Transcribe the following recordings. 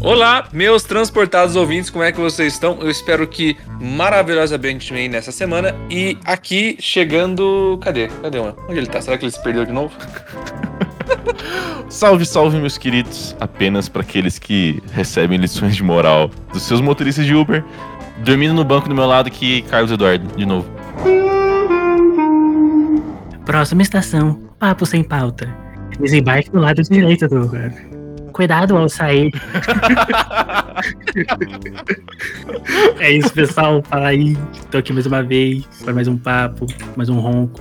Olá, meus transportados ouvintes, como é que vocês estão? Eu espero que maravilhosamente bem nessa semana. E aqui chegando. Cadê? Cadê, mano? Onde ele tá? Será que ele se perdeu de novo? Salve, salve, meus queridos. Apenas para aqueles que recebem lições de moral dos seus motoristas de Uber. Dormindo no banco do meu lado aqui, Carlos Eduardo, de novo. Próxima estação, papo sem pauta. Desembarque do lado direito do Uber. Cuidado ao sair. é isso, pessoal. Fala aí. Tô aqui mais uma vez para mais um papo, mais um ronco.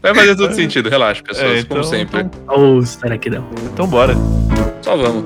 Vai fazer todo sentido, relaxa, pessoas, É, então- como sempre. então- Ou será que não? Então bora. Só vamos.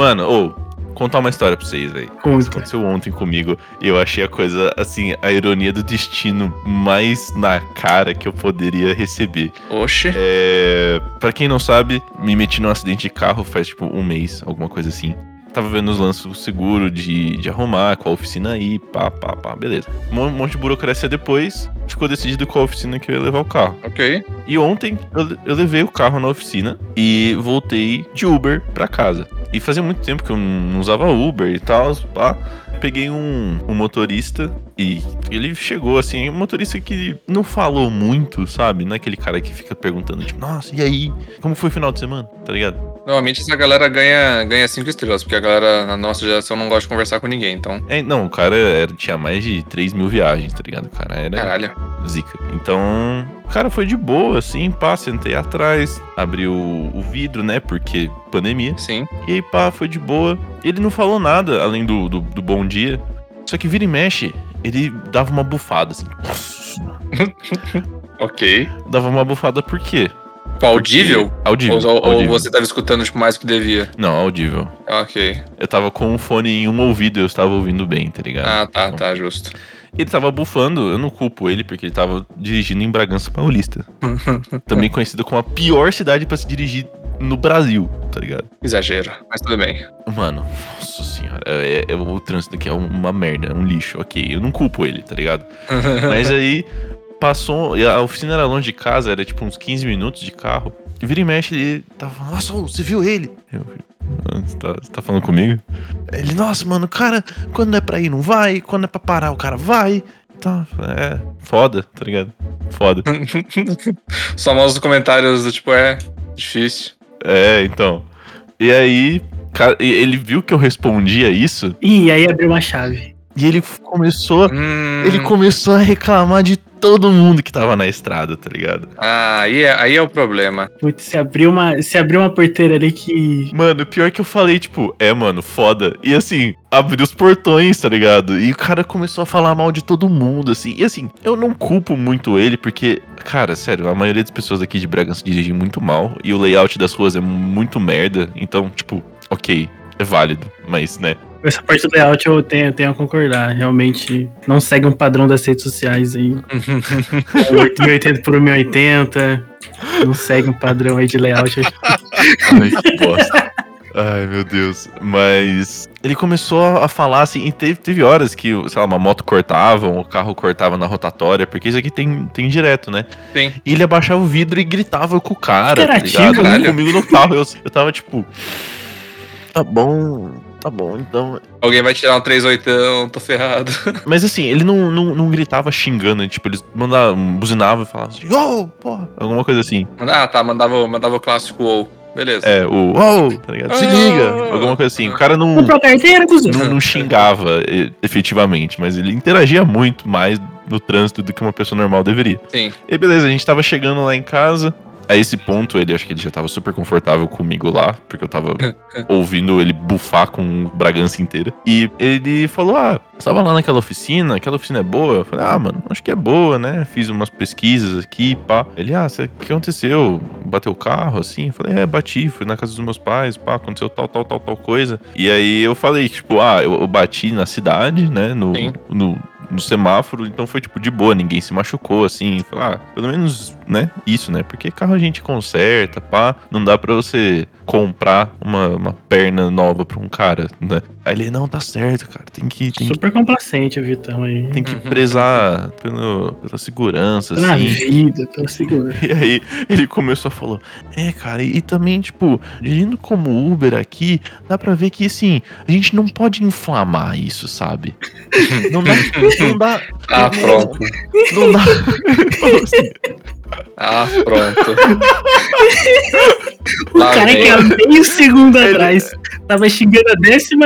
Mano, ou, contar uma história pra vocês, velho. Aconteceu ontem comigo e eu achei a coisa, assim, a ironia do destino mais na cara que eu poderia receber. Oxe. É, pra quem não sabe, me meti num acidente de carro faz tipo um mês, alguma coisa assim. Tava vendo os lances do seguro de, de arrumar, qual oficina aí, pá, pá, pá, beleza. Um monte de burocracia depois, ficou decidido qual oficina que eu ia levar o carro. Ok. E ontem eu, eu levei o carro na oficina e voltei de Uber pra casa. E fazia muito tempo que eu não usava Uber e tal, pá. Peguei um, um motorista e ele chegou assim, um motorista que não falou muito, sabe? Não é aquele cara que fica perguntando, tipo, nossa, e aí? Como foi o final de semana? Tá ligado? Normalmente essa galera ganha, ganha cinco estrelas, porque a galera na nossa geração não gosta de conversar com ninguém, então. É, não, o cara era- tinha mais de 3 mil viagens, tá ligado? O cara era Caralho. zica. Então, cara foi de boa, assim, pá, sentei atrás, abri o, o vidro, né? Porque pandemia. Sim. E aí, pá, foi de boa. Ele não falou nada além do, do, do bom dia. Só que vira e mexe, ele dava uma bufada, assim. Ok. Dava uma bufada por quê? Audível? Audível. Ou, ou audível. você tava escutando tipo, mais do que devia? Não, audível. Ok. Eu tava com o fone em um ouvido e eu estava ouvindo bem, tá ligado? Ah, tá, Então, tá, justo. Ele tava bufando, eu não culpo ele, porque ele tava dirigindo em Bragança Paulista. Também conhecido como a pior cidade pra se dirigir no Brasil, tá ligado? Exagero, mas tudo bem. Mano, nossa senhora, é, é- o trânsito aqui é uma merda, é um lixo, ok. Eu não culpo ele, tá ligado? Mas aí passou. A oficina era longe de casa, era tipo uns 15 minutos de carro. Vira e mexe, ele tava falando, nossa, você viu ele? Eu, "Ah, você tá, você tá falando comigo? Ele, nossa, mano, o cara, quando é pra ir, não vai, quando é pra parar, o cara vai. Tá, é foda, tá ligado? Foda. Os famosos comentários do tipo, é difícil. É, então. E aí, cara, ele viu que eu respondia isso E aí abriu uma chave. e ele começou. Hum, Ele começou a reclamar de todo mundo que tava na estrada, tá ligado? Ah, aí é, aí é o problema. Putz, se abriu uma, se abriu uma porteira ali que. Mano, pior que eu falei, tipo, é, mano, foda. E assim, abriu os portões, tá ligado? E o cara começou a falar mal de todo mundo, assim. E assim, eu não culpo muito ele, porque, cara, sério, a maioria das pessoas aqui de Bragança dirigem muito mal. E o layout das ruas é muito merda. Então, tipo, ok, é válido. Mas, né? Essa parte do layout eu tenho, tenho a concordar. Realmente não segue um padrão das redes sociais aí. 1080 por 1080. Não segue um padrão aí de layout. Ai, que bosta. Ai, meu Deus. Mas ele começou a falar assim, e teve, teve horas que, sei lá, uma moto cortava, um carro cortava na rotatória, porque isso aqui tem, tem direto, né? Sim. E ele abaixava o vidro e gritava com o cara, tá Interativo, ligado? caralho. Comigo no carro. Eu, eu tava tipo. Tá bom, tá bom, então. Alguém vai tirar um 38, tô ferrado. Mas assim, ele não, não, não gritava xingando, tipo, eles mandavam, buzinavam e falavam assim, ô, porra, alguma coisa assim. Ah, tá, mandava, mandava o clássico ou. Beleza. É, o, ô, tá ligado? Se Ah. liga, alguma coisa assim. O cara não. Carteira, não, não xingava efetivamente, mas ele interagia muito mais no trânsito do que uma pessoa normal deveria. Sim. E beleza, a gente tava chegando lá em casa. A esse ponto, ele acho que ele já tava super confortável comigo lá, porque eu tava ouvindo ele bufar com Bragança inteira. E ele falou: Ah, você tava lá naquela oficina, aquela oficina é boa? Eu falei, ah, mano, acho que é boa, né? Fiz umas pesquisas aqui, pá. Ele, ah, o que aconteceu? Bateu o carro, assim? Eu falei, é, bati, fui na casa dos meus pais, pá, aconteceu tal, tal, tal, tal coisa. E aí eu falei, tipo, ah, eu, eu bati na cidade, né? No, Sim. no, no semáforo, então foi tipo de boa, ninguém se machucou, assim. Foi, ah, pelo menos, né? Isso, né? Porque carro a gente conserta, pá. Não dá pra você comprar uma, uma perna nova pra um cara, né? Aí ele, não, tá certo, cara. Tem que. Tem que Super complacente o Vitão aí. tem que prezar pelo, pela segurança, Na assim. vida, pela segurança. E aí ele começou a falar, é, cara, e, e também, tipo, dirigindo como Uber aqui, dá pra ver que, assim, a gente não pode inflamar isso, sabe? Não dá, não dá, Ah, pronto. não dá. Ah, pronto. O Lá cara vem. que há meio segundo atrás tava xingando a 15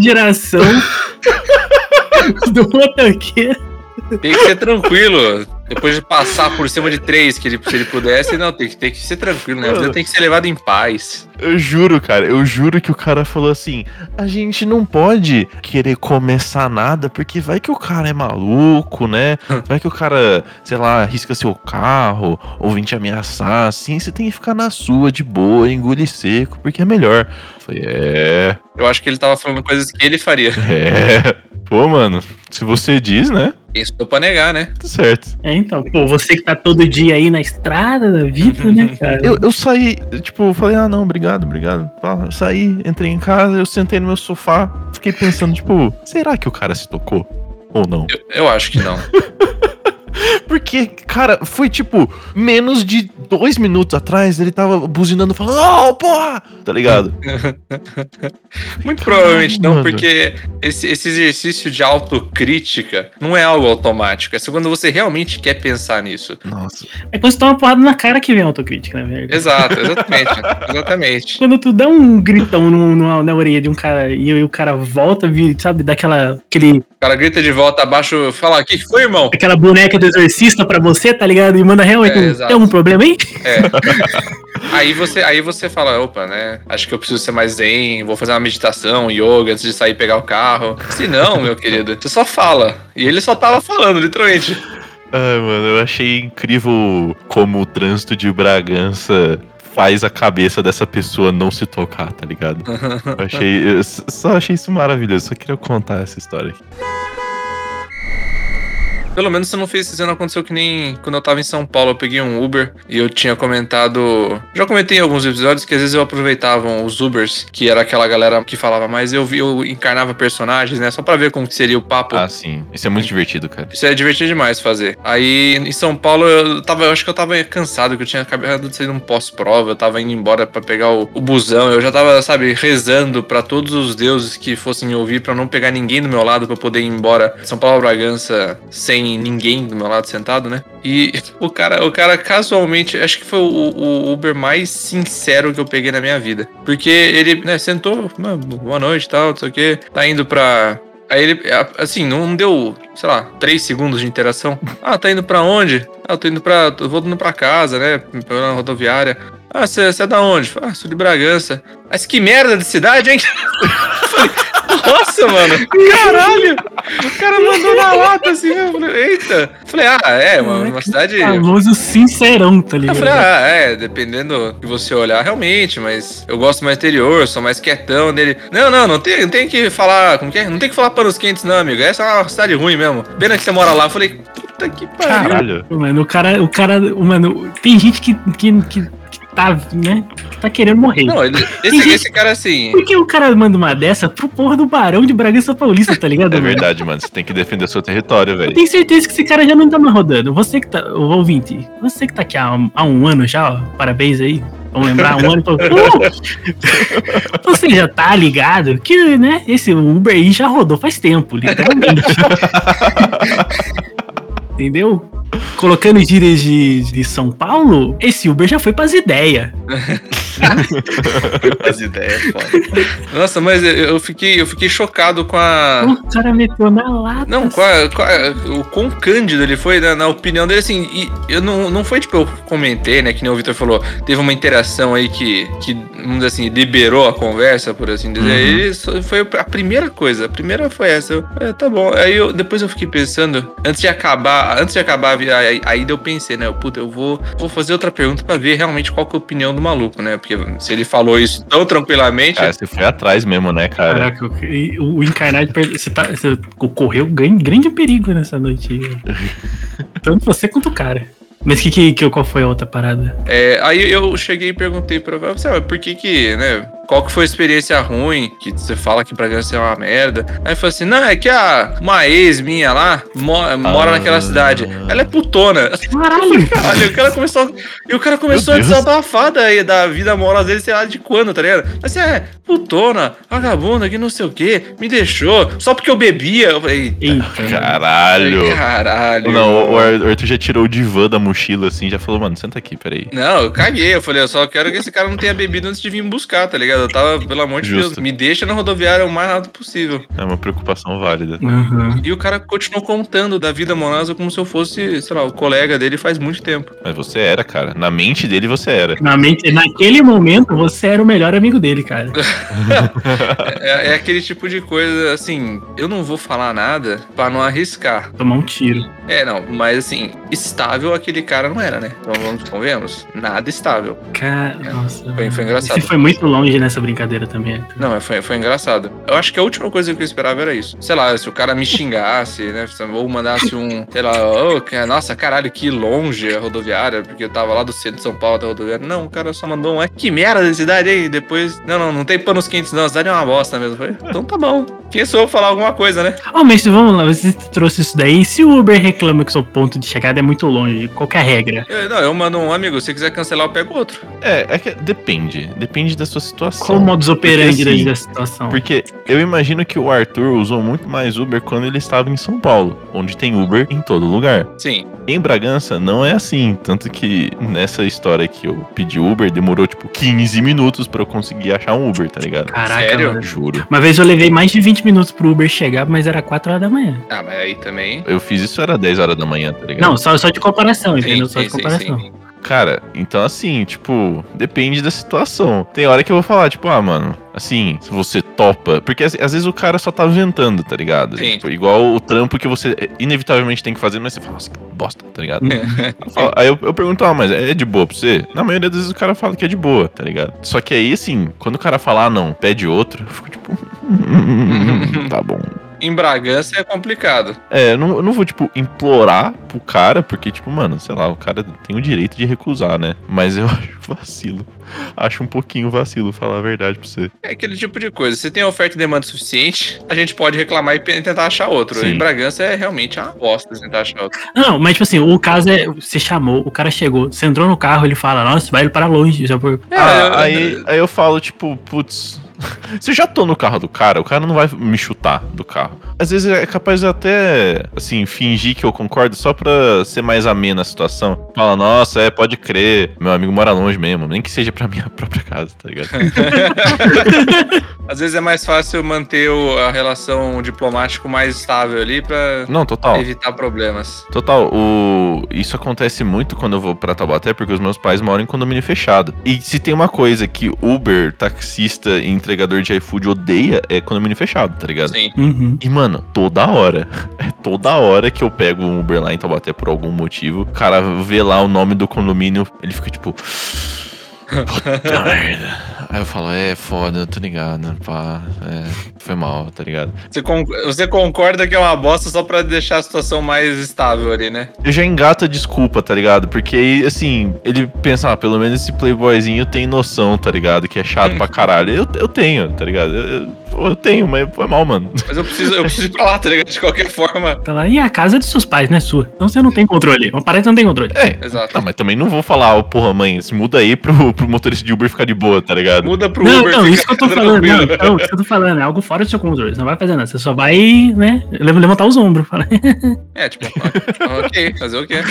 geração do motoqueiro. Tem que ser tranquilo. Depois de passar por cima de três, que ele, se ele pudesse, não, tem que, tem que ser tranquilo, né? A vida tem que ser levada em paz. Eu juro, cara, eu juro que o cara falou assim: a gente não pode querer começar nada, porque vai que o cara é maluco, né? Vai que o cara, sei lá, arrisca seu carro ou vem te ameaçar, assim, você tem que ficar na sua, de boa, engolir seco, porque é melhor. Eu falei, é, Eu acho que ele tava falando coisas que ele faria. é. Pô, mano, se você diz, né? Sou pra negar, né? Tá certo. É, então, pô, você que tá todo dia aí na estrada da vida, né, cara? Eu, eu saí, tipo, eu falei, ah, não, obrigado, obrigado. Eu saí, entrei em casa, eu sentei no meu sofá, fiquei pensando, tipo, será que o cara se tocou? Ou não? Eu, eu acho que não. Porque, cara, foi tipo, menos de dois minutos atrás ele tava buzinando falando, oh, porra! Tá ligado? Muito provavelmente não, Mano. porque esse, esse exercício de autocrítica não é algo automático. É só quando você realmente quer pensar nisso. Nossa. É quando você toma uma porrada na cara que vem a autocrítica, na verdade. Exato, exatamente. exatamente. Quando tu dá um gritão no, no- na orelha de um cara e, o cara volta, sabe, daquela aquele, O cara grita de volta abaixo, fala: O que foi, irmão? aquela boneca do exorcista pra você, tá ligado? E manda realmente, É, um, exato. tem algum problema aí? Aí você, aí você fala, opa, né? Acho que eu preciso ser mais zen, vou fazer uma meditação, yoga antes de sair e pegar o carro. Se não, meu querido, você só fala. E ele só tava falando, literalmente. Ai, mano, eu achei incrível como o trânsito de Bragança faz a cabeça dessa pessoa não se tocar, tá ligado? Eu achei. Eu só achei isso maravilhoso. Só queria contar essa história aqui. Pelo menos você não fez, você não aconteceu que nem quando eu tava em São Paulo, eu peguei um Uber e eu tinha comentado. Já comentei em alguns episódios que às vezes eu aproveitava os Ubers, que era aquela galera que falava mais, eu vi, eu encarnava personagens, né? Só pra ver como que seria o papo. Ah, sim. Isso é muito divertido, cara. Isso é divertido demais fazer. Aí em São Paulo eu tava, eu acho que eu tava cansado, que eu tinha acabado de sair de um pós-prova, eu tava indo embora pra pegar o, o busão, eu já tava, sabe, rezando pra todos os deuses que fossem me ouvir pra não pegar ninguém do meu lado pra poder ir embora São Paulo Bragança sem ninguém do meu lado sentado, né? E o cara, o cara casualmente, acho que foi o, o Uber mais sincero que eu peguei na minha vida. Porque ele, né, sentou, "Ah, boa noite e tal, não sei o que, tá indo pra, Aí ele, assim, não deu, sei lá, três segundos de interação. Ah, tá indo pra onde? Ah, tô indo pra. tô voltando pra casa, né? Pela rodoviária. Ah, você é da onde? Ah, sou de Bragança. Mas que merda de cidade, hein? Nossa, mano. Caralho. O cara mandou na lata assim, eu falei, eita. Falei, ah, é, uma, uma cidade. Famoso sincerão, tá Eu ligado? falei, ah, é, dependendo que você olhar, realmente, mas eu gosto mais interior, sou mais quietão dele. Não, não, não tem, não tem que falar, como que é? Não tem que falar panos quentes, não, amigo. Essa é uma cidade ruim mesmo. Pena que você mora lá. Eu falei, puta que pariu. Caralho. Mano, o cara, o cara, mano, tem gente que, que, que tá, né, tá querendo morrer. Não, ele, esse, esse cara assim. Por que o cara manda uma dessa pro porra do Barão de Bragança Paulista, tá ligado? É verdade, mano. Você tem que defender seu território, Eu velho. tenho certeza que esse cara já não tá mais rodando. Você que tá, o ouvinte, você que tá aqui há, há um ano já, ó, parabéns aí. Vamos lembrar um ano. Uh, você já tá ligado que, né, esse Uber aí já rodou faz tempo, literalmente. Entendeu? Colocando gírias de, de São Paulo, esse Uber já foi pras ideias. As ideias, foda. Nossa, mas eu, eu fiquei, eu fiquei chocado com a. O cara meteu na lata. Não, com a- com a- o quão cândido ele foi né, na, opinião dele, assim, e eu não, não foi tipo, eu comentei, né, que nem o Vitor falou, teve uma interação aí que, que, vamos dizer assim, liberou a conversa, por assim dizer, Uhum. foi a primeira coisa, a primeira foi essa, eu, é, tá bom, aí eu, depois eu fiquei pensando, antes de acabar, antes de acabar a, a, a ida eu pensei, né, puta, eu vou, vou fazer outra pergunta pra ver realmente qual que é a opinião do maluco, né, porque Porque se ele falou isso tão tranquilamente. Cara, você foi atrás mesmo, né, cara? Caraca, o, o encarnado. Você, tá, você correu grande, grande perigo nessa noite. aí. Tanto você quanto o cara. Mas que, que, que, qual foi a outra parada? É, aí eu cheguei e perguntei pra você, "Ah, por que que, né? Qual que foi a experiência ruim que você fala que Bragança é uma merda? Aí falou assim, não, é que a, uma ex minha lá mo- mora Ah. naquela cidade. Ela é putona. Caralho! Caralho, o cara começou. E o cara começou a desabafar daí da vida amorosa dele, sei lá de quando, tá ligado? Mas é, putona, vagabunda, que não sei o quê, me deixou, só porque eu bebia. Eu falei, Eita. Caralho. caralho. Não, o Ar- Arthur já tirou o divã da mochila assim, já falou, mano, senta aqui, peraí. Não, eu caguei. Eu falei, eu só quero que esse cara não tenha bebido antes de vir me buscar, tá ligado? Eu tava, pelo amor de Justo. Deus, me deixa na rodoviária o mais rápido possível. É uma preocupação válida. Uhum. E o cara continuou contando da vida amorosa como se eu fosse, sei lá, o colega dele faz muito tempo. Mas você era, cara. Na mente dele você era. Na mente, naquele momento, você era o melhor amigo dele, cara. É, é aquele tipo de coisa, assim, eu não vou falar nada pra não arriscar. Tomar um tiro. É, não, mas assim, estável aquele cara não era, né? Então vamos, convenhamos. Nada estável. Cara, nossa. Foi- foi engraçado. Você foi muito longe nessa brincadeira também. Não, foi, foi engraçado. Eu acho que a última coisa que eu esperava era isso. Sei lá, se o cara me xingasse, né? Ou mandasse um, sei lá, "Ô, que- nossa, caralho, que longe a rodoviária, porque eu tava lá do centro de São Paulo até a rodoviária. Não, o cara só mandou um, "É, que merda de cidade aí. Depois, não, não, não tem panos quentes não, a cidade é uma bosta mesmo. Falei, então tá bom. Quem sou eu falar alguma coisa, né? Oh, mas vamos lá, você trouxe isso daí. Se o Uber reclama que seu ponto de chegada é muito longe, qual que é a regra? Eu- não, eu mando um amigo, se quiser cancelar, eu pego outro. É, é que depende. Depende da sua situação. Qual o modus operandi assim, da situação? Porque eu imagino que o Arthur usou muito mais Uber quando ele estava em São Paulo, onde tem Uber em todo lugar. Sim. Em Bragança não é assim, tanto que nessa história que eu pedi Uber demorou tipo 15 minutos pra eu conseguir achar um Uber, tá ligado? Caraca, Sério? mano. Juro. Uma vez eu levei mais de 20 minutos pro Uber chegar, mas era 4 horas da manhã. Ah, mas aí também. Eu fiz isso era 10 horas da manhã, tá ligado? Não, só, só de comparação, entendeu? Sim, Só sim, de sim, comparação. sim. Cara, então assim, tipo, depende da situação. Tem hora que eu vou falar, tipo, ah, mano, assim, se você topa. Porque às vezes o cara só tá ventando, tá ligado? Sim. Tipo, igual o trampo que você inevitavelmente tem que fazer, mas você fala, nossa, que bosta, tá ligado? Falo- Aí eu, eu pergunto, ah, mas é de boa pra você? Na maioria das vezes o cara fala que é de boa, tá ligado? Só que aí, assim, quando o cara fala, ah, não, pede outro, eu fico tipo, tá bom. Em Bragança é complicado. É, eu não, eu não vou, tipo, implorar pro cara, porque, tipo, mano, sei lá, o cara tem o direito de recusar, né? Mas eu acho vacilo. Acho um pouquinho vacilo, falar a verdade pra você. É aquele tipo de coisa. Se tem oferta e demanda suficiente, a gente pode reclamar e tentar achar outro. Sim. Em Bragança é realmente uma bosta tentar achar outro. Não, mas tipo assim, o caso é. Você chamou, o cara chegou, você entrou no carro, ele fala, nossa, vai para longe. Já por... É, ah, eu- aí, aí eu falo, tipo, putz. Se eu já tô no carro do cara, o cara não vai me chutar do carro. Às vezes é capaz de até, assim, fingir que eu concordo só pra ser mais amena a situação. Fala, nossa, é, pode crer, meu amigo mora longe mesmo, nem que seja pra minha própria casa, tá ligado? Às vezes é mais fácil manter o- a relação diplomática mais estável ali pra Não, total. evitar problemas. Total, o... isso acontece muito quando eu vou pra Taubaté, porque os meus pais moram em condomínio fechado. E se tem uma coisa que Uber, taxista e entregador de iFood odeia, é condomínio fechado, tá ligado? Sim. Uhum. E, mano, toda hora, é toda hora que eu pego um Uber lá em Taubaté por algum motivo, o cara vê lá o nome do condomínio, ele fica tipo... Puta merda. Aí eu falo, é foda, tô ligado, pá, é, foi mal, tá ligado? Você, con- você concorda que é uma bosta só pra deixar a situação mais estável ali, né? Eu já engata a desculpa, tá ligado? Porque aí, assim, ele pensa, ah, pelo menos esse playboyzinho tem noção, tá ligado? Que é chato pra caralho. Eu, eu tenho, tá ligado? Eu, eu- tenho, mas foi mal, mano. Mas eu preciso, eu preciso ir pra lá, tá ligado? De qualquer forma. Tá lá, e a casa é dos seus pais, não é sua. Então você não tem controle. Uma parede não tem controle. É, Exato. Não, mas também não vou falar, ó, porra, mãe, se muda aí pro, pro motorista de Uber ficar de boa, tá ligado? Muda pro Não, Uber. não, isso que eu tô falando. Não, então, isso que eu tô falando é algo fora do seu controle. Você não vai fazer nada. Você só vai, né, levantar os ombros. Fala, É, tipo, ok, fazer o quê?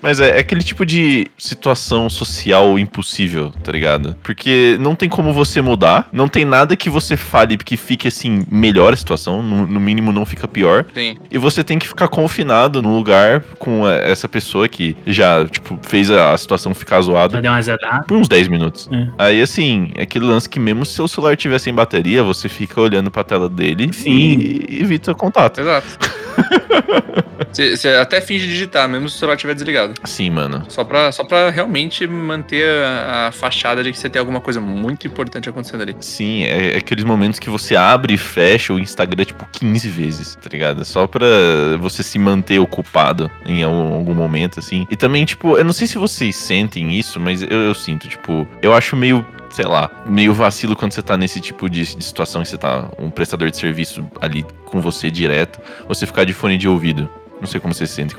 Mas é, é aquele tipo de situação social impossível, tá ligado? Porque não tem como você mudar, não tem nada que você fale que fique assim, melhor a situação, no, no mínimo não fica pior. Sim. E você tem que ficar confinado no lugar com é, essa pessoa que já, tipo, fez a, a situação ficar já zoada deu uma azedada. por uns 10 minutos. É. Aí, assim, é aquele lance que mesmo se seu celular tiver sem bateria, você fica olhando pra tela dele Sim. e evita contato. Exato. Você você até finge digitar, mesmo se o celular estiver desligado. Sim, mano. Só pra, só pra realmente manter a, a fachada de que você tem alguma coisa muito importante acontecendo ali. Sim, é, é aqueles momentos que você abre e fecha o Instagram, tipo, 15 vezes, tá ligado? Só pra você se manter ocupado em algum, algum momento, assim. E também, tipo, eu não sei se vocês sentem isso, mas eu, eu sinto, tipo, eu acho meio sei lá, meio vacilo quando você tá nesse tipo de, de situação que você tá um prestador de serviço ali com você direto, você ficar de fone de ouvido. Não sei como você se sente.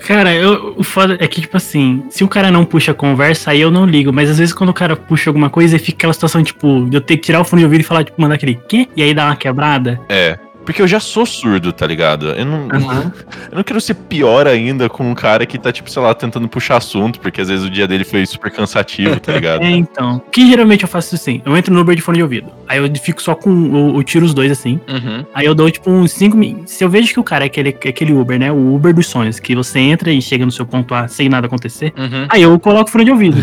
Cara, eu, o foda é que, tipo assim, se o cara não puxa a conversa, aí eu não ligo. Mas às vezes quando o cara puxa alguma coisa, fica aquela situação, tipo, de eu ter que tirar o fone de ouvido e falar, tipo, mandar aquele quê? E aí dá uma quebrada. É. Porque eu já sou surdo, tá ligado? Eu não, Aham. eu não quero ser pior ainda com um cara que tá, tipo, sei lá, tentando puxar assunto, porque às vezes o dia dele foi super cansativo, tá ligado? É, então. Que geralmente eu faço assim: eu entro no Uber de fone de ouvido. Aí eu fico só com. Eu, eu tiro os dois assim. Uhum. Aí eu dou, tipo, uns 5 minutos. Se eu vejo que o cara é aquele, é aquele Uber, né? O Uber dos sonhos, que você entra e chega no seu ponto A sem nada acontecer. Uhum. Aí eu coloco o fone de ouvido.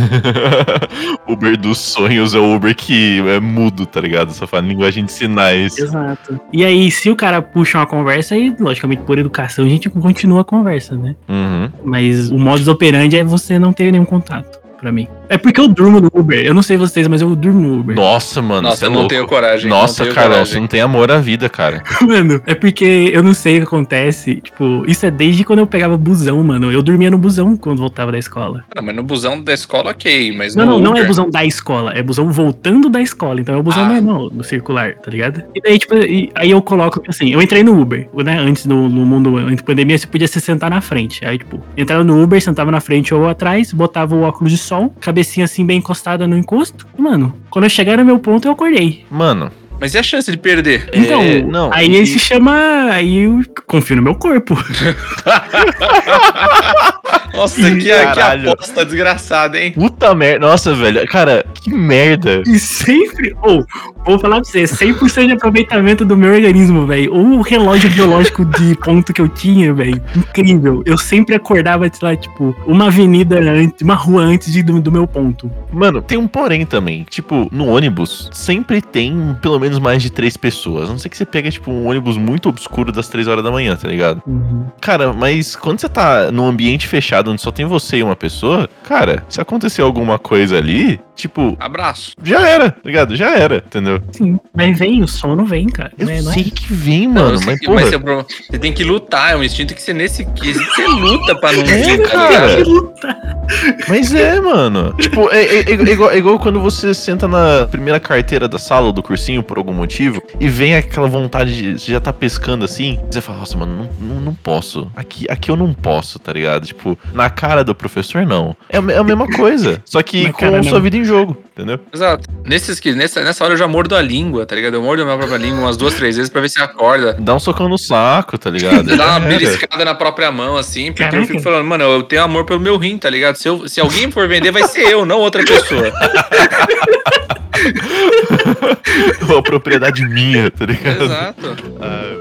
Uber dos sonhos é o Uber que é mudo, tá ligado? Só fala linguagem de sinais. Exato. E aí, se o cara puxa uma conversa, aí, logicamente, por educação, a gente continua a conversa, né? Uhum. Mas o modus operandi é você não ter nenhum contato, pra mim. É porque eu durmo no Uber. Eu não sei vocês, mas eu durmo no Uber. Nossa, mano, Nossa, você é eu não tenho coragem. Nossa, tenho Carol, coragem. você não tem amor à vida, cara. Mano, é porque eu não sei o que acontece. Tipo, isso é desde quando eu pegava busão, mano. Eu dormia no busão quando voltava da escola. Não, mas no busão da escola, ok. Mas Não, no não, não é Uber- busão da escola, é busão voltando da escola. Então é o busão Ah. normal, no circular, tá ligado? E daí, tipo, e- aí eu coloco, assim, eu entrei no Uber, né? Antes no, no mundo, antes da pandemia, você podia se sentar na frente. Aí, tipo, entrava no Uber, sentava na frente ou atrás, botava o óculos de sol, cabecinha assim bem encostada no encosto. E, mano, quando eu chegar no meu ponto, eu acordei. Mano, Mas e a chance de perder? Então, É, não, aí e- ele se chama. Aí eu confio no meu corpo. Nossa, que, que aposta desgraçada, hein? puta merda. Nossa, velho. Cara, que merda. E sempre. Ou, vou falar pra você, 100% de aproveitamento do meu organismo, velho. Ou o relógio biológico de ponto que eu tinha, velho. Incrível. Eu sempre acordava, sei lá, tipo, uma avenida antes, uma rua antes de, do, do meu ponto. Mano, tem um porém também. Tipo, no ônibus, sempre tem pelo menos mais de três pessoas. A não sei que você pega, tipo, um ônibus muito obscuro das três horas da manhã, tá ligado? Cara, mas quando você tá num ambiente fechado onde só tem você e uma pessoa, cara, se acontecer alguma coisa ali, tipo, Abraço. já era, tá ligado? Já era, entendeu? Sim. Mas vem, o sono vem, cara. Eu não é? sei que vem, mano, Não, mas você- porra. você, você tem que lutar, é um instinto que você nesse que você luta pra não É, vir, tá cara. Mas é, mano. Tipo, é, é- é igual, é igual quando você senta na primeira carteira da sala ou do cursinho por algum motivo e vem aquela vontade de. Você já tá pescando assim. Você fala, nossa, mano, não, não, não posso. Aqui, aqui eu não posso, tá ligado? Tipo, na cara do professor, não. É, é a mesma coisa. Só que Na com cara, a sua não. vida em jogo, entendeu? Exato. Nesses que, nessa, nessa hora eu já mordo a língua, tá ligado? Eu mordo a minha própria língua umas duas, três vezes pra ver se acorda. Dá um socão no saco, tá ligado? Dá uma beliscada na própria mão, assim, porque eu Caraca. fico falando, mano, eu tenho amor pelo meu rim, tá ligado? Se, eu- se alguém for vender, vai ser eu, não outra pessoa. Uma propriedade minha, tá ligado? Exato. Ai,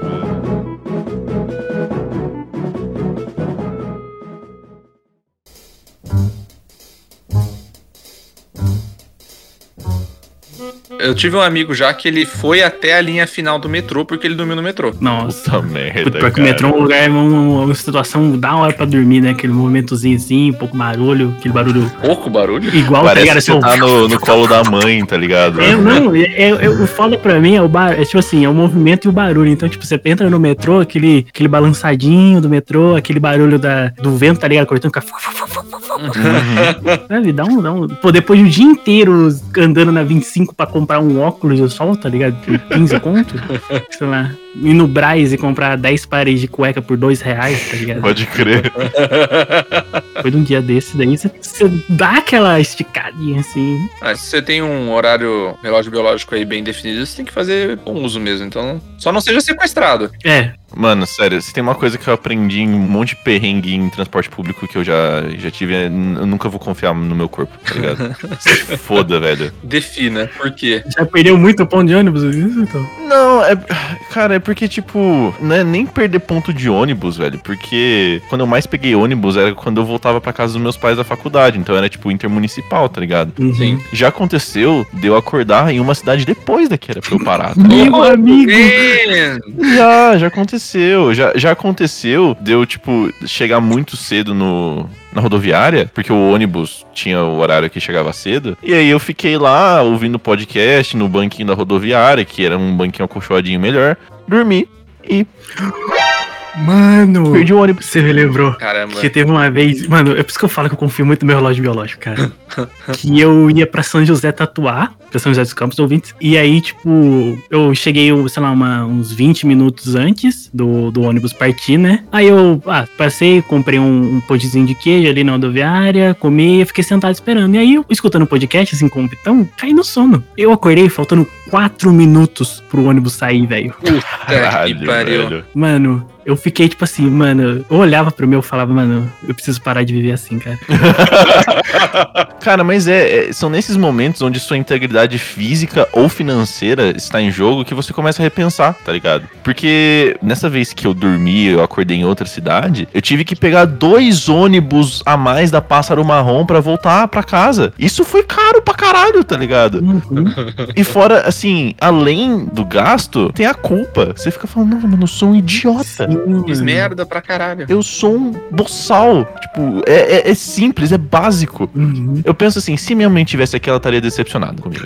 Eu tive um amigo já que ele foi até a linha final do metrô porque ele dormiu no metrô. Nossa. Puta merda. Puta, Pior que o metrô é um lugar, uma, uma situação da hora pra dormir, né? Aquele movimentozinho assim, um pouco barulho, aquele barulho Pouco barulho. igual, tá Parece ligado? que você Assim, tá no, no colo da mãe, tá ligado? É, não, é, é- é- o foda pra mim é o bar, é tipo assim, é o movimento e o barulho. Então, tipo, você entra no metrô, aquele, aquele balançadinho do metrô, aquele barulho da, do vento, tá ligado? Cortando café. Sabe? Dá um, dá um. Pô, depois de um dia inteiro andando na 25 pra comprar um óculos de sol, tá ligado? Por 15 conto. Sei lá. Ir no Braz e comprar 10 pares de cueca por 2 reais, tá ligado? Pode crer. Depois de um dia desse, daí você, você dá aquela esticadinha assim. Ah, se você tem um horário relógio biológico aí bem definido, você tem que fazer bom uso mesmo. Então, só não seja sequestrado. É, Mano, sério, se tem uma coisa que eu aprendi em um monte de perrengue em transporte público que eu já, já tive, é, eu nunca vou confiar no meu corpo, tá ligado? Se foda, velho. Defina. Por quê? já perdeu muito ponto de ônibus, isso então. Não, é. Cara, é porque, tipo, não é nem perder ponto de ônibus, velho. Porque quando eu mais peguei ônibus era quando eu voltava pra casa dos meus pais da faculdade. Então era, tipo, intermunicipal, tá ligado? Uhum. Sim. Já aconteceu de eu acordar em uma cidade depois da que era pra eu parar. tá Meu amigo! man! Já, já aconteceu, aconteceu, já, já aconteceu. Deu, tipo, chegar muito cedo no, na rodoviária, porque o ônibus tinha o horário que chegava cedo. E aí eu fiquei lá ouvindo podcast no banquinho da rodoviária, que era um banquinho acolchoadinho melhor. Dormi e Mano, perdi o ônibus. você me lembrou. Caramba. Que teve uma vez, mano, é por isso que eu falo que eu confio muito no meu relógio biológico, cara. que eu ia pra São José tatuar, pra São José dos Campos, ouvintes. E aí, tipo, eu cheguei, sei lá, uma- uns 20 minutos antes do, do ônibus partir, né? Aí eu, ah, passei, comprei um, um potezinho de queijo ali na rodoviária, comi e fiquei sentado esperando. E aí, eu, escutando o podcast, assim, com o Pitão, caí no sono. Eu acordei faltando 4 minutos pro ônibus sair, velho. Puta que pariu. Mano, eu fiquei tipo assim, mano. Eu olhava pro meu e falava, mano, eu preciso parar de viver assim, cara. Cara, mas é, é- são nesses momentos onde sua integridade física ou financeira está em jogo que você começa a repensar, tá ligado? Porque nessa vez que eu dormi, eu acordei em outra cidade, eu tive que pegar dois ônibus a mais da Pássaro Marrom pra voltar pra casa. Isso foi caro pra caralho, tá ligado? Uhum. E fora, assim, além do gasto, tem a culpa. Você fica falando, não, mano, eu sou um idiota. Fiz merda pra caralho. Eu sou um boçal. Tipo, é, é- é simples, é básico. Uhum. Eu penso assim, se minha mãe tivesse aqui, ela estaria decepcionada comigo.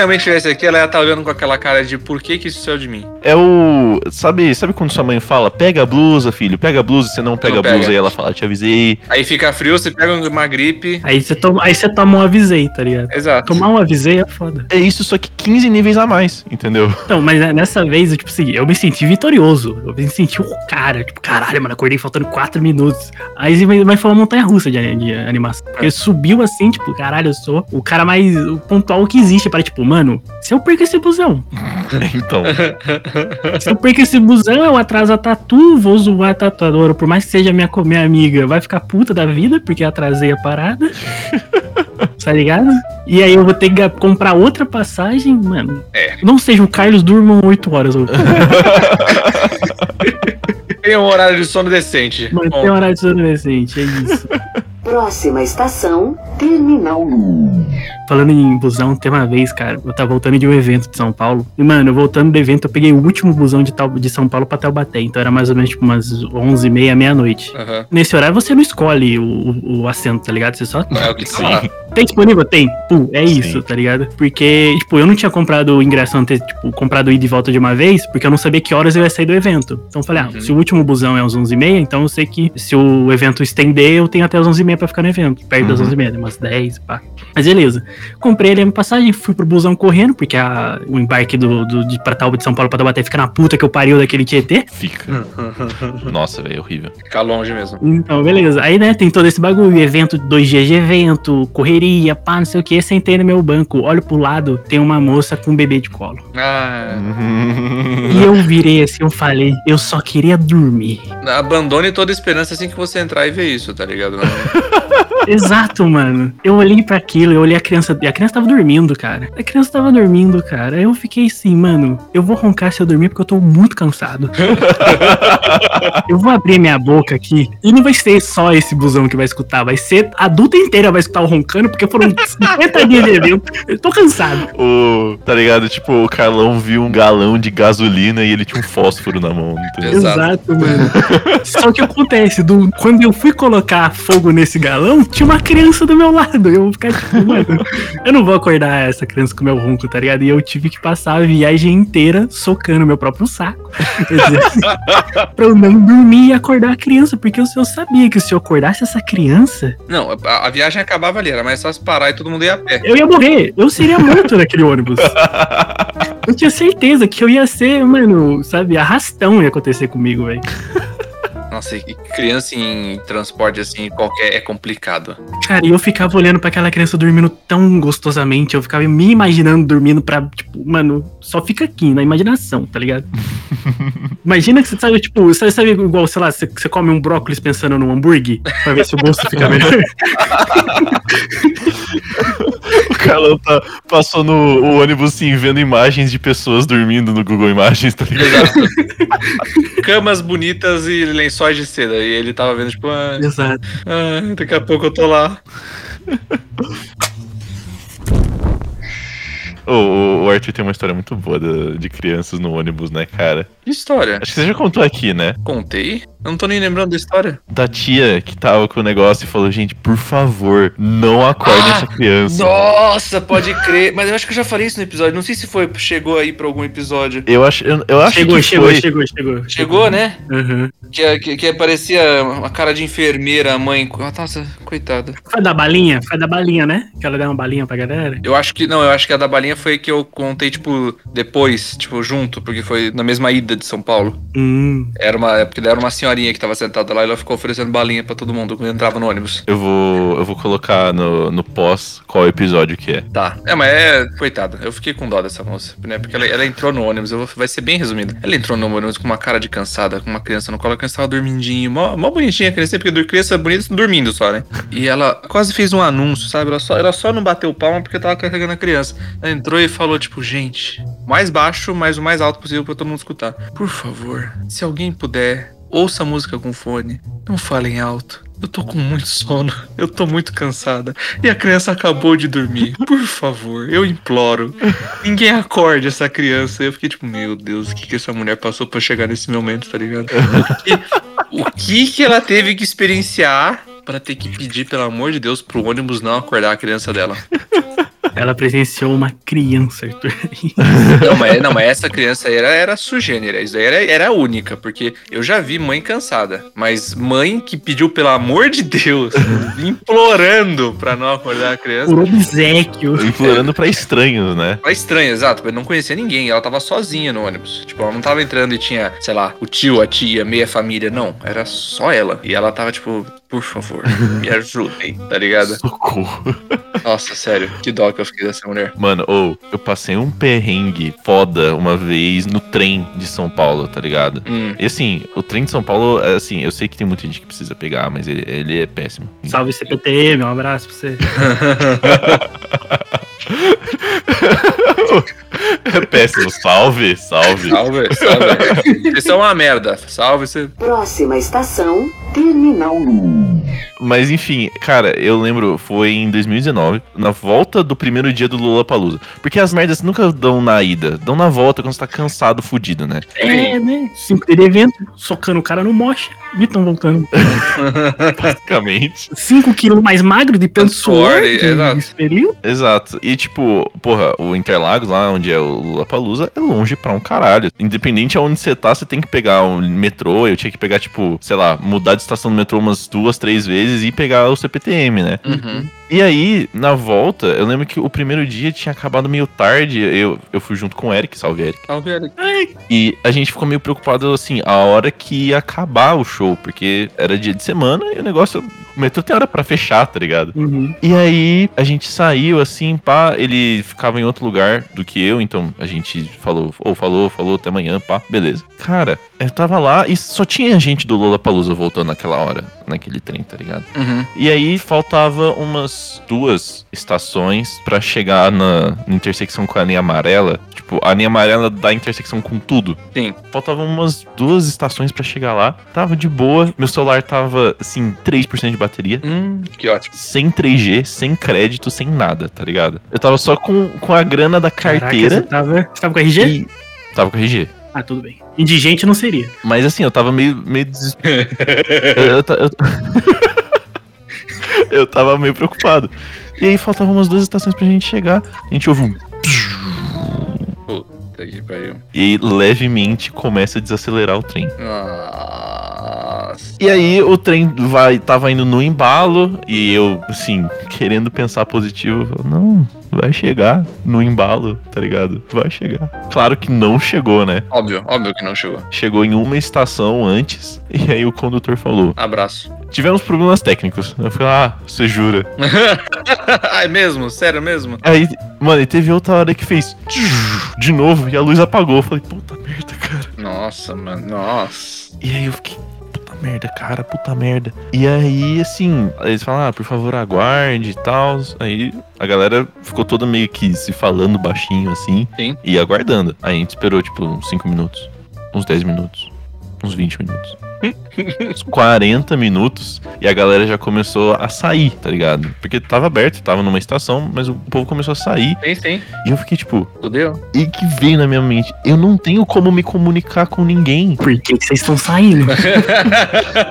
Se realmente tivesse aqui, ela ia estar olhando com aquela cara de por que que isso saiu de mim? É o. Sabe, sabe quando sua mãe fala, pega a blusa, filho, pega a blusa, você não pega Não a blusa, pega. e ela fala, te avisei. Aí fica frio, você pega uma gripe. Aí você toma, aí você toma um avisei, tá ligado? Exato. Tomar um avisei é foda. É isso, só que 15 níveis a mais, entendeu? Então, mas né, nessa vez, eu, tipo assim, eu me senti vitorioso. Eu me senti o cara. Tipo, caralho, mano, acordei faltando 4 minutos. Aí vai, vai falar montanha russa de, de animação. Porque subiu assim, tipo, caralho, eu sou o cara mais pontual que existe. Para, tipo, mano, se eu perco esse busão, então. se eu perco esse busão, eu atraso a tatu, vou zoar a tatuadora. Por mais que seja minha, minha amiga, vai ficar puta da vida, porque eu atrasei a parada. Tá ligado? E aí eu vou ter que comprar outra passagem, mano. É. Não seja o Carlos durmam 8 horas. Tem um horário de sono decente. Manter Bom, um horário de sono decente, é isso. Próxima estação, terminal. Falando em busão, tem uma vez, cara, eu tava voltando de um evento de São Paulo. E, mano, voltando do evento, eu peguei o último busão de, Tal, de São Paulo pra Taubaté. Então era mais ou menos tipo umas 11 e meia, meia-noite. aham. Nesse horário você não escolhe o, o, o assento, tá ligado? Você só É o que tá. Tem disponível? Tem. Pum, é Sim. isso, tá ligado? Porque, tipo, eu não tinha comprado o ingresso antes, tipo, comprado ida e volta de uma vez, porque eu não sabia que horas eu ia sair do evento. Então eu falei, ah, Uhum. se o último busão é às 11h30, então eu sei que se o evento estender, eu tenho até às 11h30 pra ficar no evento. Perto das Uhum. 11h30, umas 10, pá. Mas beleza. Comprei ali a minha passagem, fui pro busão correndo, porque a- o embarque do, do, de pra Tauba de São Paulo pra Taubaté fica na puta que eu pariu daquele Tietê. Fica. Nossa, velho, horrível. Fica longe mesmo. Então, beleza. Aí, né, tem todo esse bagulho, evento, dois dias de evento, correria, pá, não sei o que. Sentei no meu banco, olho pro lado, tem uma moça com um bebê de colo. Ah, E eu virei assim, eu falei, eu só queria dormir. abandone toda esperança assim que você entrar e ver isso, tá ligado? Exato, mano. Eu olhei pra aquilo, eu olhei a criança, e a criança tava dormindo, cara. A criança tava dormindo, cara. Aí Eu fiquei assim, mano, eu vou roncar se eu dormir porque eu tô muito cansado. eu vou abrir minha boca aqui e não vai ser só esse busão que vai escutar, vai ser a adulta inteira vai escutar o roncando porque foram 50 dias de evento. Eu tô cansado. O, tá ligado? Tipo, o Carlão viu um galão de gasolina e ele tinha um fósforo na mão, entendeu? Exato. Exato, mano. Só que acontece, do, quando eu fui colocar fogo nesse galão, tinha uma criança do meu lado. Eu vou ficar tipo, mano, eu não vou acordar essa criança com meu ronco, tá ligado? E eu tive que passar a viagem inteira socando meu próprio saco. Pra eu não dormir e acordar a criança, porque eu, eu sabia que se eu acordasse essa criança, Não, a, a viagem acabava ali, era mais fácil parar e todo mundo ia a pé. eu ia morrer. Eu seria morto naquele ônibus. Eu tinha certeza que eu ia ser, mano, sabe, arrastão ia acontecer comigo, velho. Nossa, e criança em transporte assim, qualquer, é complicado. Cara, e eu ficava olhando pra aquela criança dormindo tão gostosamente, eu ficava me imaginando dormindo pra, tipo, mano, só fica aqui, na imaginação, tá ligado? Imagina que você sabe, tipo, você sabe igual, sei lá, você, você come um brócolis pensando num hambúrguer, pra ver se o gosto fica melhor. O Carlão tá, passou no o ônibus assim, vendo imagens de pessoas dormindo no Google Imagens, tá ligado? Camas bonitas e lençóis de seda. E ele tava vendo, tipo, ah, Exato. ah, daqui a pouco eu tô lá. O, Arthur tem uma história muito boa de crianças no ônibus, né, cara? Que história? Acho que você já contou aqui, né? Contei? Eu não tô nem lembrando da história. Da tia que tava com o negócio e falou, gente, por favor, não acordem Ah, essa criança. Nossa, pode crer. Mas eu acho que eu já falei isso no episódio. Não sei se foi, chegou aí pra algum episódio. Eu acho, eu, eu acho Chegou, que chegou, foi. chegou, chegou. Chegou, né? Uhum. Que, que, que parecia uma cara de enfermeira, a mãe. Ah, Nossa, coitada. Foi da balinha? Foi da balinha, né? Que ela deu uma balinha pra galera. Eu acho que. Não, eu acho que a da balinha foi que eu contei, tipo, depois, tipo, junto, porque foi na mesma ida de São Paulo. Hum. Era uma. é Porque era uma senhorinha que tava sentada lá e ela ficou oferecendo balinha pra todo mundo quando entrava no ônibus. Eu vou, eu vou colocar no, no pós qual episódio que é. Tá. É, mas é. Coitada. Eu fiquei com dó dessa moça, né? Porque ela, ela entrou no ônibus, eu vou- vai ser bem resumido. Ela entrou no ônibus com uma cara de cansada, com uma criança no colo, a criança tava dormindinho. Mó, mó bonitinha a criança, porque criança bonita dormindo só, né? E ela quase fez um anúncio, sabe? Ela só, ela só não bateu palma porque tava carregando a criança. Ela entrou e falou, tipo, gente, mais baixo, mas o mais alto possível pra todo mundo escutar. Por favor, se alguém puder, ouça a música com fone. Não falem alto. Eu tô com muito sono, eu tô muito cansada. E a criança acabou de dormir. Por favor, eu imploro. Ninguém acorde essa criança. Eu fiquei tipo, meu Deus, o que, que essa mulher passou pra chegar nesse momento, tá ligado? O que, o que, ela teve que experienciar pra ter que pedir, pelo amor de Deus, pro ônibus não acordar a criança dela? Ela presenciou uma criança, Arthur. Não, mas, não, mas essa criança aí era, era sugênera. Isso daí era, era única, porque eu já vi mãe cansada. Mas mãe que pediu, pelo amor de Deus, implorando pra não acordar a criança. Por obsequio. Implorando pra estranhos, né? Ela é estranha, exato, mas não conhecia ninguém. Ela tava sozinha no ônibus. Tipo, ela não tava entrando e tinha, sei lá, o tio, a tia, meia família. Não, era só ela. E ela tava tipo, por favor, me ajudem, tá ligado? Socorro. Nossa, sério, que dó que eu fiquei dessa mulher. Mano, ou eu passei um perrengue foda uma vez no trem de São Paulo, tá ligado? Hum. E assim, o trem de São Paulo, é, assim, eu sei que tem muita gente que precisa pegar, mas ele, ele é péssimo. Salve CPTM, um abraço pra você. Péssimo. Salve, salve. Salve, salve. Isso é uma merda. Salve, você. Próxima estação, Terminal. Mas enfim, cara, eu lembro, foi em 2019, na volta do primeiro dia do Lollapalooza. Porque as merdas nunca dão na ida, dão na volta quando você tá cansado, fudido, né? É, né? Cinco de evento, socando o cara no mocha. Vitão voltando. Basicamente. 5 quilos mais magro de tanto Suor, suor. é, exato. Exato. E tipo, porra, o Interlagos, lá onde é o Lollapalooza, é longe pra um caralho. Independente aonde você tá, você tem que pegar o metrô. Eu tinha que pegar, tipo, sei lá, mudar de estação do metrô umas duas, três vezes e pegar o CPTM, né? Uhum. E aí, na volta, eu lembro que o primeiro dia tinha acabado meio tarde. Eu, eu fui junto com o Eric, salve Eric. Salve, Eric. E a gente ficou meio preocupado, assim, a hora que ia acabar o show, porque era dia de semana e o negócio. O metrô tem hora pra fechar, tá ligado? Uhum. E aí a gente saiu assim, pá, ele ficava em outro lugar do que eu, então a gente falou, ou falou, falou até amanhã, pá, beleza. Cara, eu tava lá e só tinha gente do Lollapalooza voltando naquela hora, naquele trem, tá ligado? Uhum. E aí faltava umas duas estações pra chegar na, na intersecção com a linha amarela. Tipo, a linha amarela dá intersecção com tudo. Sim. Faltavam umas duas estações pra chegar lá. Tava de boa. Meu celular tava, assim, 3% de bateria. Hum, que ótimo. Sem 3G, sem crédito, sem nada, tá ligado? Eu tava só com, com a grana da Caraca, carteira você tava, você tava com RG? e. Tava com RG. Ah, tudo bem. Indigente não seria. Mas assim, eu tava meio, meio desesperado. eu, eu, eu- eu tava meio preocupado. E aí faltavam umas duas estações pra gente chegar. A gente ouve um. Puta que pariu. E levemente começa a desacelerar o trem. Nossa. E aí o trem vai, tava indo no embalo. E eu, assim, querendo pensar positivo, eu, não, vai chegar no embalo, tá ligado? Vai chegar. Claro que não chegou, né? Óbvio, óbvio que não chegou. Chegou em uma estação antes. E aí o condutor falou: Abraço. Tivemos problemas técnicos. Eu falei, ah, você jura? Ai, mesmo? Sério mesmo? Aí, mano, e teve outra hora que fez de novo e a luz apagou. Eu falei, puta merda, cara. Nossa, mano. Nossa. E aí eu fiquei, merda, cara, puta merda. E aí, assim, eles falaram, ah, por favor, aguarde e tal. Aí a galera ficou toda meio que se falando baixinho, assim. Sim. E aguardando. Aí a gente esperou, tipo, uns 5 minutos, uns 10 minutos, uns 20 minutos. uns 40 minutos e a galera já começou a sair, tá ligado? Porque tava aberto, tava numa estação, mas o povo começou a sair. Sim, sim. E eu fiquei tipo, Fudeu. e que veio na minha mente? Eu não tenho como me comunicar com ninguém. Por que vocês estão saindo?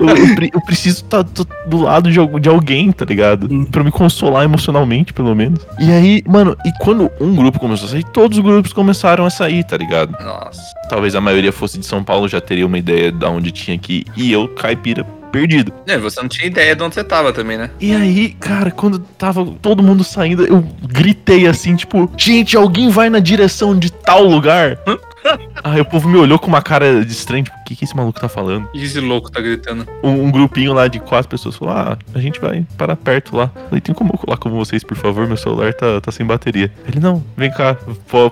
Eu, eu eu preciso estar do lado de, de alguém, tá ligado? Hum. Pra me consolar emocionalmente, pelo menos. E aí, mano, e quando um grupo começou a sair, todos os grupos começaram a sair, tá ligado? Nossa. Talvez a maioria fosse de São Paulo, já teria uma ideia de onde tinha que E eu, caipira, perdido. É, você não tinha ideia de onde você tava também, né? E aí, cara, quando tava todo mundo saindo, eu gritei assim, tipo, gente, alguém vai na direção de tal lugar? Aí o povo me olhou com uma cara de estranho, tipo, o que, que esse maluco tá falando? E esse louco tá gritando. Um, um grupinho lá de quatro pessoas falou: Ah, a gente vai para perto lá. Falei, tem como eu colar com vocês, por favor? Meu celular tá, tá sem bateria. Ele, não, vem cá,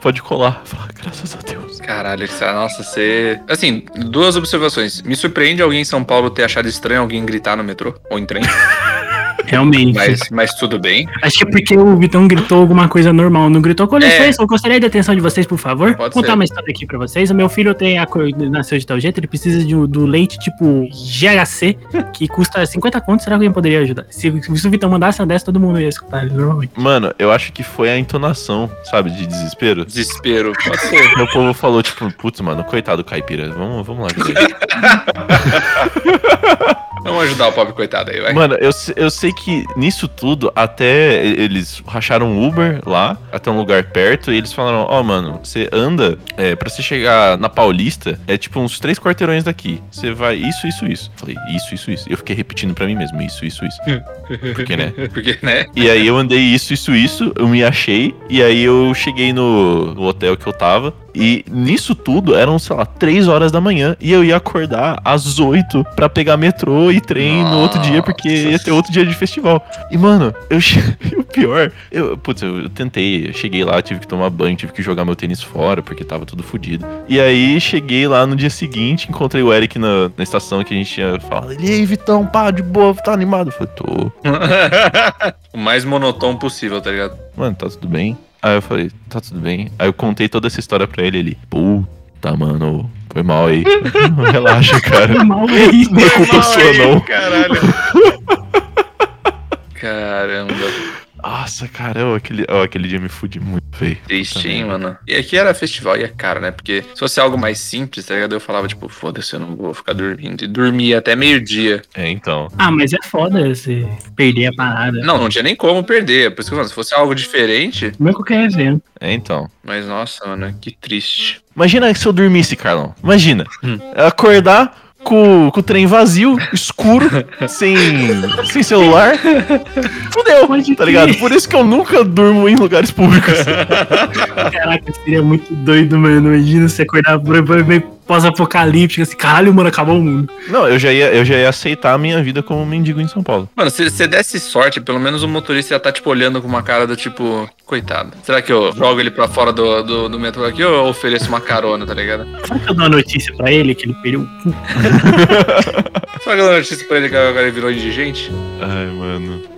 pode colar. Eu falei, graças a Deus. Caralho, nossa, você. Assim, duas observações. Me surpreende alguém em São Paulo ter achado estranho alguém gritar no metrô ou em trem. Realmente. Mas, mas tudo bem. Acho que é porque o Vitão gritou alguma coisa normal. Não gritou com É. licença, eu gostaria da atenção de vocês, por favor. Pode Vou contar ser. uma história aqui pra vocês. O meu filho tem a cor, nasceu de tal jeito, ele precisa de, do leite tipo GHC, que custa 50 contos. Será que alguém poderia ajudar? Se, se o Vitão mandasse uma dessa, todo mundo ia escutar ele normalmente. Mano, eu acho que foi a entonação, sabe, de desespero. Desespero. Pode ser. Meu povo falou, tipo, putz, mano, coitado do caipira. Vamos, vamos lá, ajudar ele." Vamos ajudar o pobre coitado aí, vai. Mano, eu, eu sei que nisso tudo, até eles racharam um Uber lá, até um lugar perto, e eles falaram, ó, mano, você anda, é, pra você chegar na Paulista, é tipo uns três quarteirões daqui. Você vai isso, isso, isso. Falei, isso, isso, isso. Eu fiquei repetindo pra mim mesmo, isso, isso, isso. Porque, né? Porque, né? E aí eu andei isso, isso, isso, eu me achei, e aí eu cheguei no, no hotel que eu tava, e nisso tudo eram, sei lá, três horas da manhã, e eu ia acordar às oito pra pegar metrô e trem no outro dia, porque ia ter outro dia de festival. E, mano, eu o pior, eu, putz, eu, eu tentei, eu cheguei lá, tive que tomar banho, tive que jogar meu tênis fora, porque tava tudo fodido. E aí cheguei lá no dia seguinte, encontrei o Eric na, na estação que a gente tinha falado, ele, ei, Vitão, pá, de boa, tá animado? Eu falei, tô. o mais monotônico possível, tá ligado? mano, tá tudo bem? Aí eu falei, tá tudo bem. Aí eu contei toda essa história pra ele, ele, puta, mano, foi mal aí. Relaxa, cara. Mal aí. Não é culpa sua, não. Caralho. Caramba. Nossa, cara, ó, aquele, ó, aquele dia me fudi muito, velho. Triste, hein, mano. E aqui era festival e é caro, né? Porque se fosse algo mais simples, tá ligado? Eu falava, tipo, foda-se, eu não vou ficar dormindo. E dormia até meio-dia. É, então. Ah, mas é foda você perder a parada. Não, não tinha nem como perder. Por isso que eu falo, se fosse algo diferente. Não é qualquer evento. É, então. Mas nossa, mano, que triste. Imagina se eu dormisse, Carlão. Imagina. Hum. Acordar com, com o trem vazio, escuro, sem, sem celular. Fudeu, tá ligado? Por isso que eu nunca durmo em lugares públicos. Caraca, seria muito doido, mano. Imagina você acordar por por- meio pós-apocalíptico, assim, caralho, mano, acabou o mundo. Não, eu já ia, eu já ia aceitar a minha vida como mendigo em São Paulo. Mano, se você desse sorte, pelo menos o motorista já tá, tipo, olhando com uma cara do tipo, coitado. Será que eu jogo ele pra fora do, do, do metrô aqui ou eu ofereço uma carona, tá ligado? Será que eu dou uma notícia pra ele que ele perdeu o cu? Será que eu dou notícia pra ele que agora ele virou indigente? Ai, mano.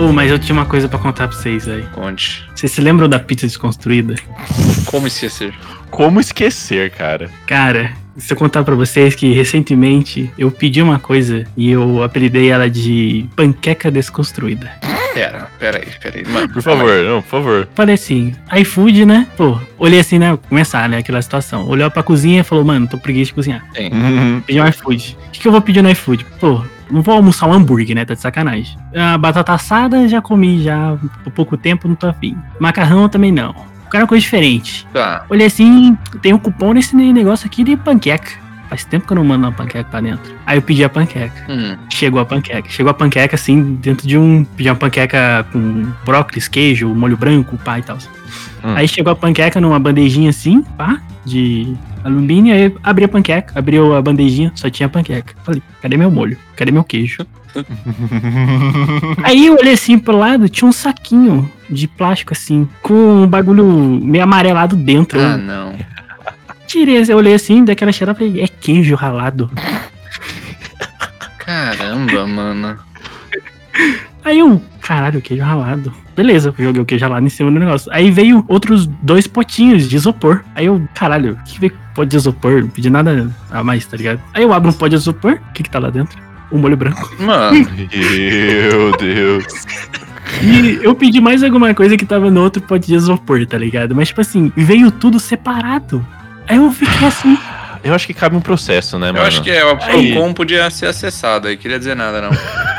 Ô, mas eu tinha uma coisa pra contar pra vocês aí. Conte. Vocês se lembram da pizza desconstruída? Como esquecer? Como esquecer, cara? Cara, se eu contar pra vocês que recentemente eu pedi uma coisa e eu apelidei ela de panqueca desconstruída. Pera, pera aí, pera aí. Mano, Por favor, não, por favor. Falei assim, iFood, né? Pô, olhei assim, né? Começar, né? Aquela situação. Olhou pra cozinha e falou, mano, tô preguiça de cozinhar. Tem. Uhum. Pedir um iFood. O que, que eu vou pedir no iFood? Pô, não vou almoçar um hambúrguer, né? Tá de sacanagem. A batata assada já comi já por pouco tempo, não tô afim. Macarrão também não. Quero uma coisa diferente. Tá. Olhei assim, tem um cupom nesse negócio aqui de panqueca. Faz tempo que eu não mando uma panqueca pra dentro. Aí eu pedi a panqueca. Hum. Chegou a panqueca. Chegou a panqueca, assim, dentro de um. Pedi uma panqueca com brócolis, queijo, molho branco, pá e tal. Hum. Aí chegou a panqueca numa bandejinha assim, pá, de alumínio. Aí abri a panqueca, abriu a bandejinha, só tinha panqueca. Falei, cadê meu molho? Cadê meu queijo? Aí eu olhei assim pro lado, tinha um saquinho de plástico assim, com um bagulho meio amarelado dentro. Ah, Eu não. Tirei, eu olhei assim, daquela cheirada, falei, é queijo ralado. Caramba. Mano. Aí eu, caralho, queijo ralado. Beleza, joguei o queijo ralado em cima do negócio. Aí veio outros dois potinhos de isopor. Aí eu, caralho, o que veio pote de isopor? Não pedi nada a mais, tá ligado? Aí eu abro um pote de isopor, o que que tá lá dentro? Um molho branco. Mano, Meu Deus. E eu pedi mais alguma coisa que tava no outro pote de isopor, tá ligado? Mas, tipo assim, veio tudo separado. Aí eu fiquei assim, Eu acho que cabe um processo, né, mano? eu acho que é, o. Procon podia ser acessado aí, queria dizer nada, não.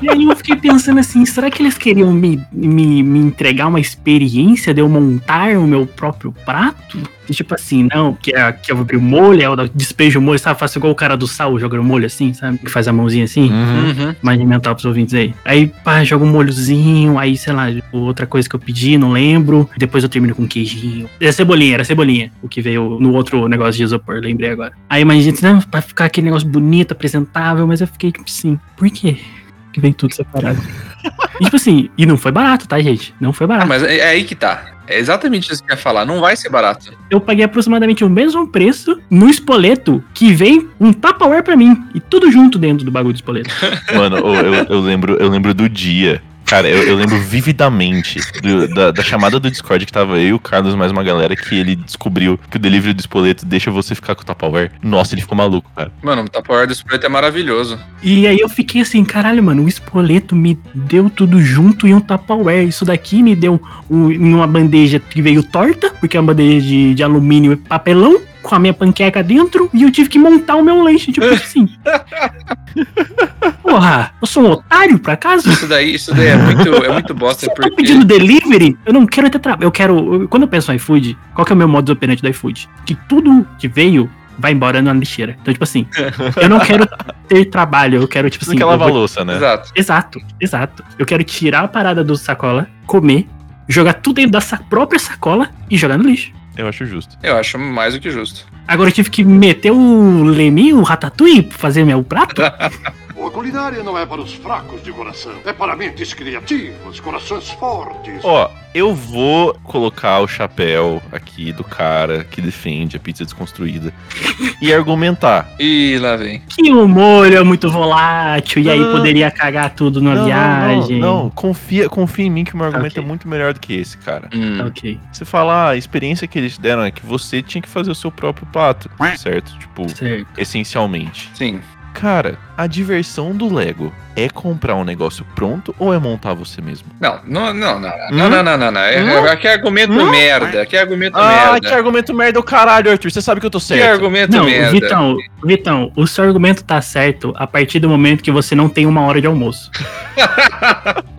E aí eu fiquei pensando assim, será que eles queriam me, me, me entregar uma experiência de eu montar o meu próprio prato? E tipo assim, não, que, é, que eu abri o molho, eu despejo o molho, sabe? Faço igual o cara do sal jogando molho assim, sabe? Que faz a mãozinha assim. Uhum. Uhum. Mais mental pros ouvintes aí. Aí, pá, joga um molhozinho, aí, sei lá, tipo, outra coisa que eu pedi, não lembro. Depois eu termino com queijinho. Era cebolinha, era cebolinha. O que veio no outro negócio de isopor, lembrei agora. Aí, mas gente, né, pra ficar aquele negócio bonito, apresentável, mas eu fiquei tipo assim, por quê? Que vem tudo separado. e, tipo assim, e não foi barato, tá, gente? Não foi Ah, barato. mas é, é aí que tá. É exatamente isso que eu ia falar. Não vai ser barato. Eu paguei aproximadamente o mesmo preço no espoleto que vem um Tupperware pra mim. E tudo junto dentro do bagulho do espoleto. Mano, eu- eu lembro, eu lembro do dia. Cara, eu, eu lembro vividamente do- da, da chamada do Discord que tava eu e o Carlos mais uma galera que ele descobriu que o delivery do espoleto deixa você ficar com o Tupperware. Nossa, ele ficou maluco, cara. Mano, o Tupperware do Split é maravilhoso. E aí eu fiquei assim, caralho, mano, o espoleto me deu tudo junto em um Tupperware. Isso daqui me deu um, uma bandeja que veio torta, porque é uma bandeja de, de alumínio e papelão, com a minha panqueca dentro, e eu tive que montar o meu lanche, tipo assim. Porra, eu sou um otário, por acaso? Isso daí, isso daí é muito, é muito bosta, Você tá porque. pedindo delivery? Eu não quero ter trabalho. Eu quero. eu- quando eu penso no iFood, qual que é o meu modo operante do iFood? Que tudo que veio vai embora na lixeira. Então, tipo assim, eu não quero ter trabalho, eu quero, tipo Você assim. não quer lavar vou- louça, né? Exato. Exato, exato. Eu quero tirar a parada do sacola, comer, jogar tudo dentro da sa- própria sacola e jogar no lixo. Eu acho justo. Eu acho mais do que justo. Agora eu tive que meter o Lemi, o Ratatouille, pra fazer meu prato. A culinária não é para os fracos de coração, é para mentes criativas, corações fortes. Ó, eu vou colocar o chapéu aqui do cara que defende a pizza desconstruída e argumentar. Ih, lá vem. Que o molho é muito volátil, e aí Não. poderia cagar tudo na Não, não, viagem. Não, não, confia, confia em mim que o meu argumento Ok. é muito melhor do que esse, cara. Hum. Ok, Você fala, ah, a experiência que eles deram é que você tinha que fazer o seu próprio prato, certo? Tipo, certo. essencialmente. Sim. Cara, a diversão do Lego é comprar um negócio pronto ou é montar você mesmo? Não, não, não, não. Hum? Não, não, não, não, não. É, Hum? é, que argumento Hum? merda. Que argumento Ah, merda. que argumento merda o caralho, Arthur. Você sabe que eu tô Que certo. argumento Não, merda. Vitão, Vitão, o seu argumento tá certo a partir do momento que você não tem uma hora de almoço.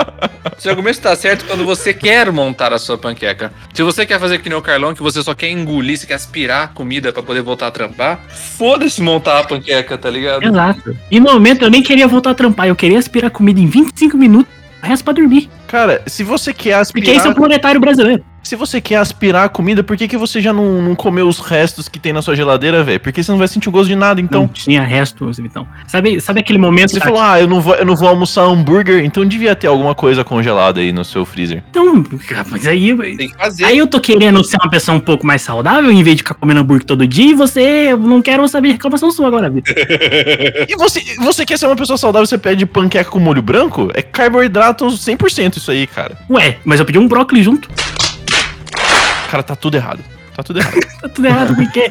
Seu argumento tá certo quando você quer montar a sua panqueca. Se você quer fazer que nem o Carlão, que você só quer engolir, você quer aspirar comida pra poder voltar a trampar, foda-se montar a panqueca, tá ligado? Exato. E no momento eu nem queria voltar a trampar, eu queria aspirar comida em 25 minutos, resto pra dormir. Cara, se você quer Porque esse é aspirar, o proletário brasileiro. se você quer aspirar a comida, por que, que você já não, não comeu os restos que tem na sua geladeira, velho? Porque você não vai sentir o gosto de nada, Então, então. não tinha resto, Vitão. Sabe, sabe aquele momento. Você da- falou, ah, eu não, vou, eu não vou almoçar hambúrguer, então devia ter alguma coisa congelada aí no seu freezer. Então, mas aí. Tem que fazer. Aí eu tô querendo ser uma pessoa um pouco mais saudável em vez de ficar comendo hambúrguer todo dia e você eu não quero saber reclamação sua agora, Vitor. E você, você quer ser uma pessoa saudável, você pede panqueca com molho branco? É carboidrato 100% isso aí, cara. Ué, mas eu pedi um brócolis junto. Cara, tá tudo errado. Tá tudo errado. Tá tudo errado, porque.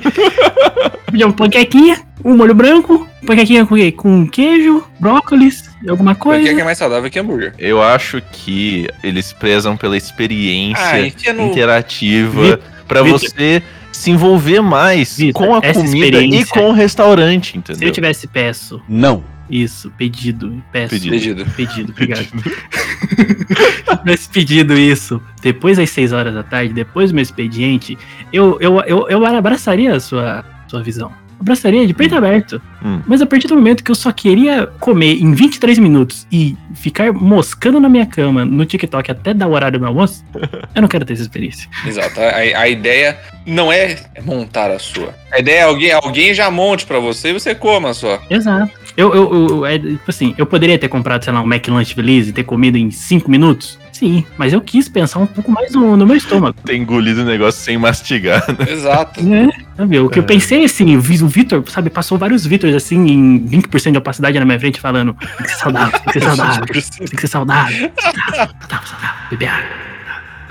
Pedi uma panquequinha, um molho branco, panquequinha com, quê? com queijo, brócolis, alguma coisa. Panqueca é mais saudável que hambúrguer. Eu acho que eles prezam pela experiência Ah, no- interativa Vitor. você se envolver mais Vitor, com a comida e com o restaurante, Se entendeu? eu tivesse peço. Não. Isso, pedido. Peço. Pedido. Pedido. Pedido, obrigado. Se eu tivesse pedido isso depois das 6 horas da tarde, depois do meu expediente, eu, eu, eu, eu abraçaria a sua, sua visão. Abraçaria de peito aberto. Hum. Mas a partir do momento que eu só queria comer em 23 minutos e ficar moscando na minha cama no TikTok até dar o horário do meu almoço, eu não quero ter essa experiência. Exato. A, a ideia não é montar a sua. A ideia é alguém, alguém já monte pra você e você coma só. Exato. Eu, eu, eu- é, tipo assim, eu poderia ter comprado, sei lá, um McLanche feliz e ter comido em 5 minutos, Sim, mas eu quis pensar um pouco mais no, no meu estômago. Ter engolido o negócio sem mastigar, né? Exato. Né? Sabe, o que eu pensei assim, eu vi o Vitor, sabe, passou vários Vitors assim, em 20% de opacidade na minha frente, falando: tem que ser saudável, tem que ser saudável, tem que ser saudável. Saudável, saudável, beber água.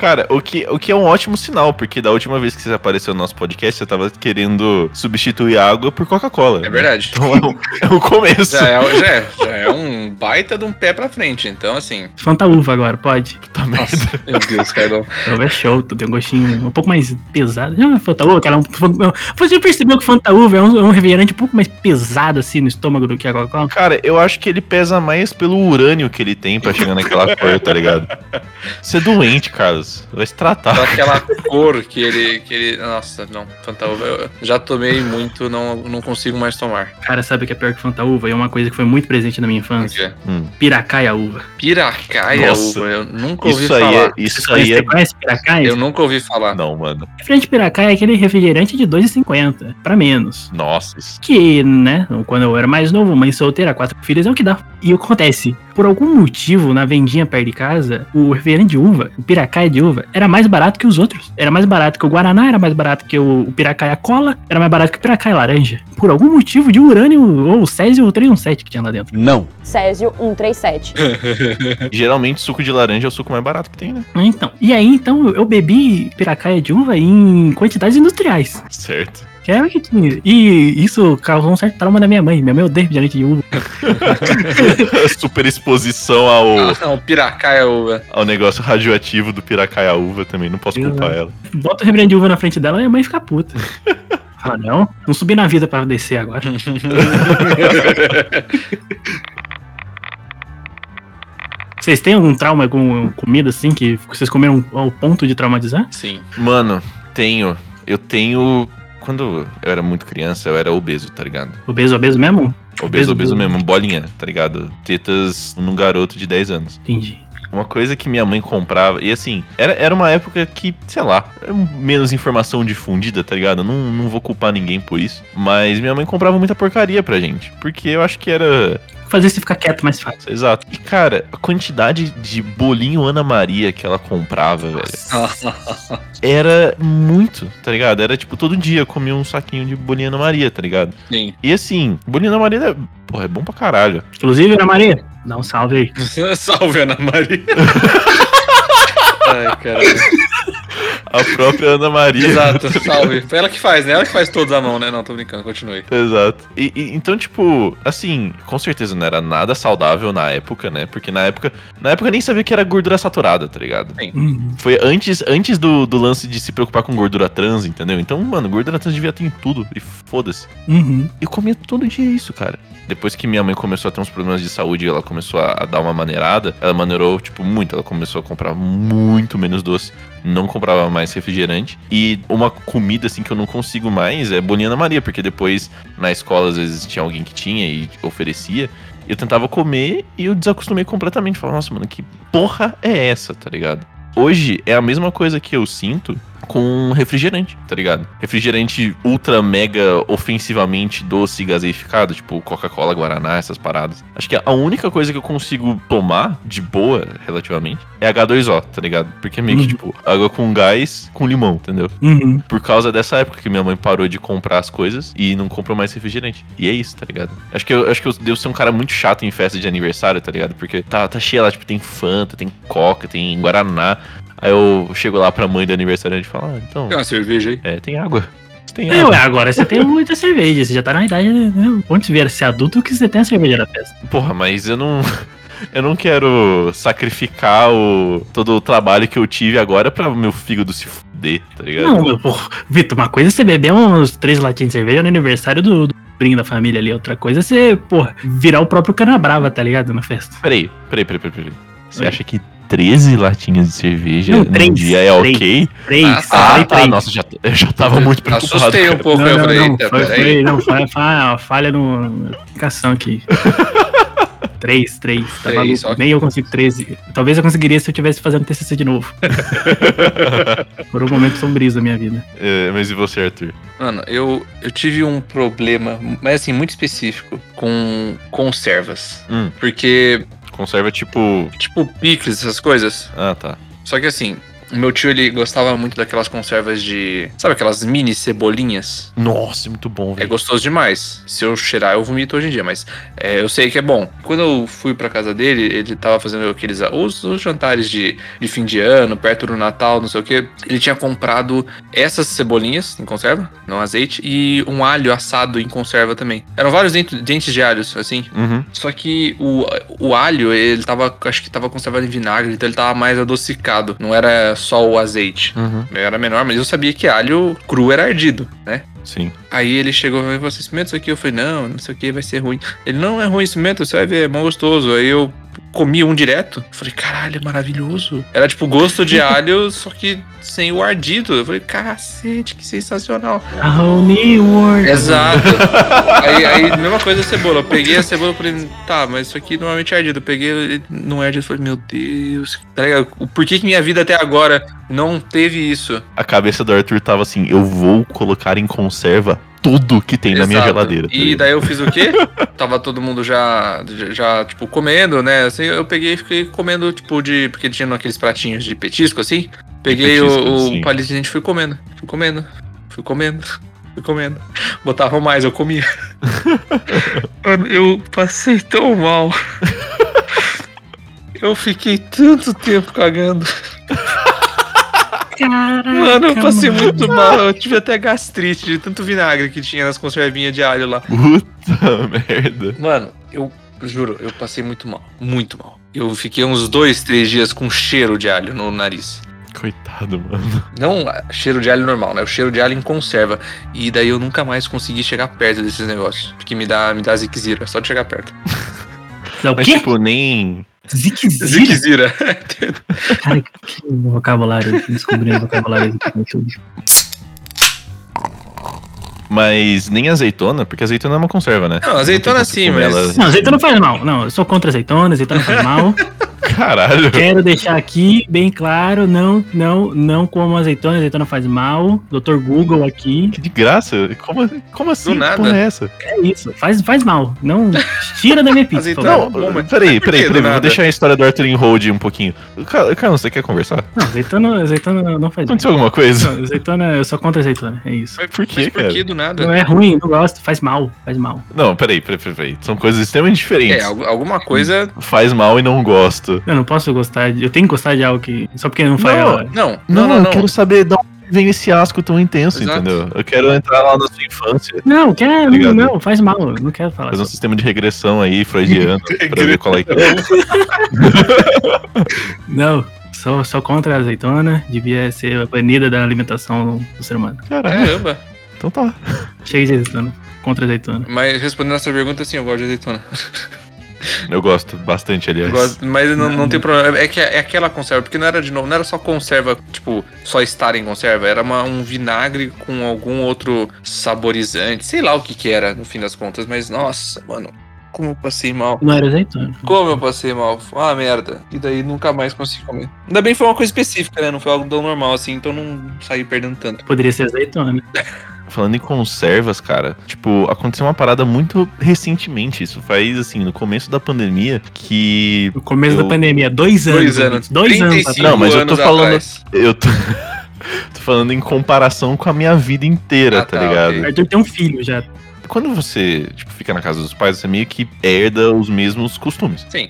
Cara, o que, o que é um ótimo sinal, porque da última vez que você apareceu no nosso podcast, você tava querendo substituir a água por Coca-Cola. É verdade. Então é o, é o começo. Já é, já, é, já é um baita de um pé pra frente. Então, assim. Fanta uva agora, pode. Puta merda. Nossa, meu Deus, Carlão. Uva é show, tu tem um gostinho um pouco mais pesado. Já Fanta uva, cara, um, você percebeu que Fanta uva é um, é um refrigerante um pouco mais pesado assim no estômago do que a Coca-Cola? Cara, eu acho que ele pesa mais pelo urânio que ele tem pra chegar naquela cor, tá ligado? Você é doente, Carlos. Vai se tratar. Só aquela cor que ele, que ele. Nossa, não. Fanta uva. Eu já tomei muito, não, não consigo mais tomar. Cara, sabe o que é pior que Fanta uva? É uma coisa que foi muito presente na minha infância. Hum. Piracaia uva. Piracaia Nossa. uva. Eu nunca ouvi Isso aí, falar. é, isso aí Você é. conhece piracaia? Eu nunca ouvi falar. Não, mano. Refrigerante piracaia é aquele refrigerante de 2,50 pra menos. Nossa. isso- Que, né, quando eu era mais novo, mãe solteira, quatro filhos, é o que dá. E o que acontece? Por algum motivo, na vendinha perto de casa, o refrigerante de uva, o piracaia de uva, era mais barato que os outros. Era mais barato que o Guaraná, era mais barato que o, o piracaia cola, era mais barato que o piracaia laranja. Por algum motivo de urânio ou o Césio 317 que tinha lá dentro. Não. Césio 137. Geralmente suco de laranja é o suco mais barato que tem, né? Então, e aí, então, eu bebi piracaia de uva em quantidades industriais. Certo. Tinha. E isso causou um certo trauma na minha mãe. Minha mãe odeia refrigerante de uva. Super exposição ao, Ah, não, piracaia uva. ao negócio radioativo do piracaia uva também. Não posso culpar ela. Bota o refrigerante de uva na frente dela e a mãe fica puta. Fala, não, não subi na vida pra descer agora. Vocês têm algum trauma com comida assim que vocês comeram ao ponto de traumatizar? Sim. Mano, tenho. Eu tenho. Quando eu era muito criança, eu era obeso, tá ligado? Obeso, obeso mesmo? Obeso, Obeso, obeso mesmo, bolinha, tá ligado? Tetas num garoto de 10 anos. Entendi. Uma coisa que minha mãe comprava, e assim, era, era uma época que, sei lá, era menos informação difundida, tá ligado? Não, não vou culpar ninguém por isso. Mas minha mãe comprava muita porcaria pra gente. Porque eu acho que era. Fazer você ficar quieto mais fácil. Exato. E cara, a quantidade de bolinho Ana Maria que ela comprava, velho. Era muito, tá ligado? Era tipo, todo dia eu comia um saquinho de bolinho Ana Maria, tá ligado? Sim. E assim, bolinho Ana Maria, é, porra, é bom pra caralho. Inclusive, Ana Maria, dá um salve aí. Salve, Ana Maria. Ai, caralho. A própria Ana Maria. Exato, salve. Foi ela que faz, né? Ela que faz todos à mão, né? Não, tô brincando, continue. Exato. E, e- então, tipo, assim, com certeza não era nada saudável na época, né? Porque na época, na época eu nem sabia que era gordura saturada, tá ligado? Uhum. Foi antes, antes do, do lance de se preocupar com gordura trans, entendeu? Então, mano, gordura trans devia ter em tudo. E foda-se. Uhum. Eu comia todo dia isso, cara. Depois que minha mãe começou a ter uns problemas de saúde, ela começou a, a dar uma maneirada, ela maneirou, tipo, muito. Ela começou a comprar muito menos doce, não comprava mais refrigerante. E uma comida, assim, que eu não consigo mais é bolinha Ana Maria, porque depois na escola, às vezes, tinha alguém que tinha e oferecia. Eu tentava comer e eu desacostumei completamente. Falava, nossa, mano, que porra é essa, tá ligado? Hoje é a mesma coisa que eu sinto com refrigerante, tá ligado? Refrigerante ultra mega ofensivamente doce e gaseificado, tipo Coca-Cola, Guaraná, essas paradas. Acho que a única coisa que eu consigo tomar de boa, relativamente, é H2O, tá ligado? Porque é meio que, Uhum. tipo, água com gás com limão, entendeu? Uhum. Por causa dessa época que minha mãe parou de comprar as coisas e não comprou mais refrigerante. E é isso, tá ligado? Acho que eu, acho que eu devo ser um cara muito chato em festa de aniversário, tá ligado? Porque tá, tá cheia lá, tipo, tem Fanta, tem Coca, tem Guaraná. Aí eu chego lá pra mãe do aniversariante falo, ah, então, Tem uma cerveja aí. é, tem água. Tem É, água. ué, agora você tem muita cerveja, você já tá na idade, né? Onde vier ser adulto, que você tem a cerveja da festa. Porra, mas eu não. Eu não quero sacrificar o, todo o trabalho que eu tive agora pra meu fígado se fuder, tá ligado? Não, meu, pô, Vitor, uma coisa é você beber uns três latinhas de cerveja no aniversário do, do sobrinho da família ali, outra coisa é você, porra, virar o próprio canabrava, tá ligado, na festa. Peraí, peraí, peraí, peraí. peraí. Você Oi. acha que 13 latinhas de cerveja Não, num três, dia é três. ok? Três, Ah, eu Ah, tá. três. Nossa, já, eu já tava muito preocupado. Assustei um pouco, Não, eu não, falei, não, foi, foi, não, foi, foi uma falha no, na aplicação aqui. três, três, tá Três, maluco? ok. Nem eu consigo 13. Talvez eu conseguiria se eu tivesse fazendo TCC de novo. Por um momento sombrio da minha vida. É, mas e você, Arthur? Mano, eu, eu tive um problema, mas assim, muito específico, com conservas. Hum. Porque Conserva tipo. Tipo picles, essas coisas. Ah, tá. Só que assim, o meu tio ele gostava muito daquelas conservas de. Sabe aquelas mini cebolinhas? Nossa, muito bom, É velho. gostoso demais. Se eu cheirar, eu vomito hoje em dia, mas é, eu sei que é bom. Quando eu fui pra casa dele, ele tava fazendo aqueles. Os, os jantares de, de fim de ano, perto do Natal, não sei o que. Ele tinha comprado essas cebolinhas em conserva, não azeite, e um alho assado em conserva também. Eram vários dentes, dentes de alhos, assim. Uhum. Só que o, o alho, ele tava. Acho que tava conservado em vinagre, então ele tava mais adocicado. Não era só o azeite. Uhum. Era menor, mas eu sabia que alho cru era ardido, né? Sim. Aí ele chegou e falou: Você experimenta isso aqui? Eu falei: Não, não sei o que, vai ser ruim. Ele não é ruim, experimenta, você vai ver, é mó gostoso. Aí eu comi um direto. Falei: Caralho, é maravilhoso. Era tipo gosto de alho, só que sem o ardido. Eu falei: Cacete, que sensacional. A whole new world. Exato. aí, aí, mesma coisa a cebola. Eu peguei a cebola e falei, tá, mas isso aqui normalmente é ardido. Eu peguei, ele não é ardido. Eu falei, meu Deus. Tá? Por que, que minha vida até agora não teve isso? A cabeça do Arthur tava assim: eu vou colocar em conserva tudo que tem na minha Exato. geladeira. tá E daí eu fiz o quê? Tava todo mundo já, já, tipo, comendo, né? Assim, eu peguei e fiquei comendo, tipo, de. Porque tinha aqueles pratinhos de petisco, assim. Peguei petisco, o, o palito de gente e fui comendo. Fui comendo. Fui comendo. Fui comendo. Botava mais, eu comia. Mano, eu passei tão mal. Eu fiquei tanto tempo cagando. Caraca, Mano, eu passei mano. muito mal. Eu tive até gastrite de tanto vinagre que tinha nas conservinhas de alho lá. Puta merda. Mano, eu juro, eu passei muito mal. Muito mal. Eu fiquei uns dois, três dias com cheiro de alho no nariz. Coitado, mano. Não ah, cheiro de alho normal, né? O cheiro de alho em conserva. E daí eu nunca mais consegui chegar perto desses negócios. Porque me dá, me dá ziquezira, só de chegar perto. É Mas, quê? tipo, nem. Ziquezira? Ziquezira. Cara, que vocabulário. Descobri um vocabulário aqui no YouTube. Mas nem azeitona, porque azeitona é uma conserva, né? Não, azeitona sim, mas- ela- Não, azeitona faz mal. Não, eu sou contra azeitona, azeitona faz mal. Caralho. Quero deixar aqui bem claro, não, não, não como azeitona, azeitona faz mal. Dr. Google aqui, Que de graça? Como, como assim? Do nada. Que porra é essa? é isso, faz, faz mal. Não tira da minha pizza. Não, mas- peraí, peraí, que do peraí. Vou deixar a história do Arthur em hold um pouquinho. Car- Carlos, você quer conversar? Não, azeitona, azeitona não faz mal. Aconteceu alguma coisa? Não, azeitona, eu sou contra azeitona, é isso. Mas Por quê, mas por cara? que do nada? Não é ruim, não gosto, faz mal, faz mal. Não, peraí, peraí, peraí. peraí. São coisas extremamente diferentes. É, algu- alguma coisa. Faz mal e não gosto. Eu não posso gostar de. Eu tenho que gostar de algo que. Só porque não faz. Não. Não, Não, não, não. eu não. quero saber de onde vem esse asco tão intenso, Exato. entendeu? Eu quero entrar lá na sua infância. Não, quer, Obrigado. não, faz mal, não quero falar. Fazer um sistema de regressão aí, freudiano, pra ver qual é que é. Não, sou, sou contra a azeitona, devia ser banida da alimentação do ser humano. Caramba. Então tá. Chega de azeitona, contra a azeitona. Mas respondendo essa pergunta, sim, eu gosto de azeitona. Eu gosto bastante, aliás. Gosto, mas não, não tem problema. É que é aquela conserva, porque não era de novo, não era só conserva, tipo, só estar em conserva, era uma- um vinagre com algum outro saborizante, sei lá o que que era, no fim das contas, mas nossa, mano, como eu passei mal. Não era azeitona. Como eu passei mal, uma merda. E daí nunca mais consegui comer. Ainda bem que foi uma coisa específica, né? Não foi algo tão normal assim, então não saí perdendo tanto. Poderia ser azeitona. Falando em conservas, cara, tipo, aconteceu uma parada muito recentemente. Isso faz, assim, no começo da pandemia, que No começo Eu- da pandemia, dois anos. Dois anos. Dois anos 35 atrás. Não, mas eu tô falando- atrás. eu tô, tô falando em comparação com a minha vida inteira, Ah, tá, tá, ligado? ok. Arthur tem um filho já. Quando você, tipo, fica na casa dos pais, você meio que herda os mesmos costumes. Sim.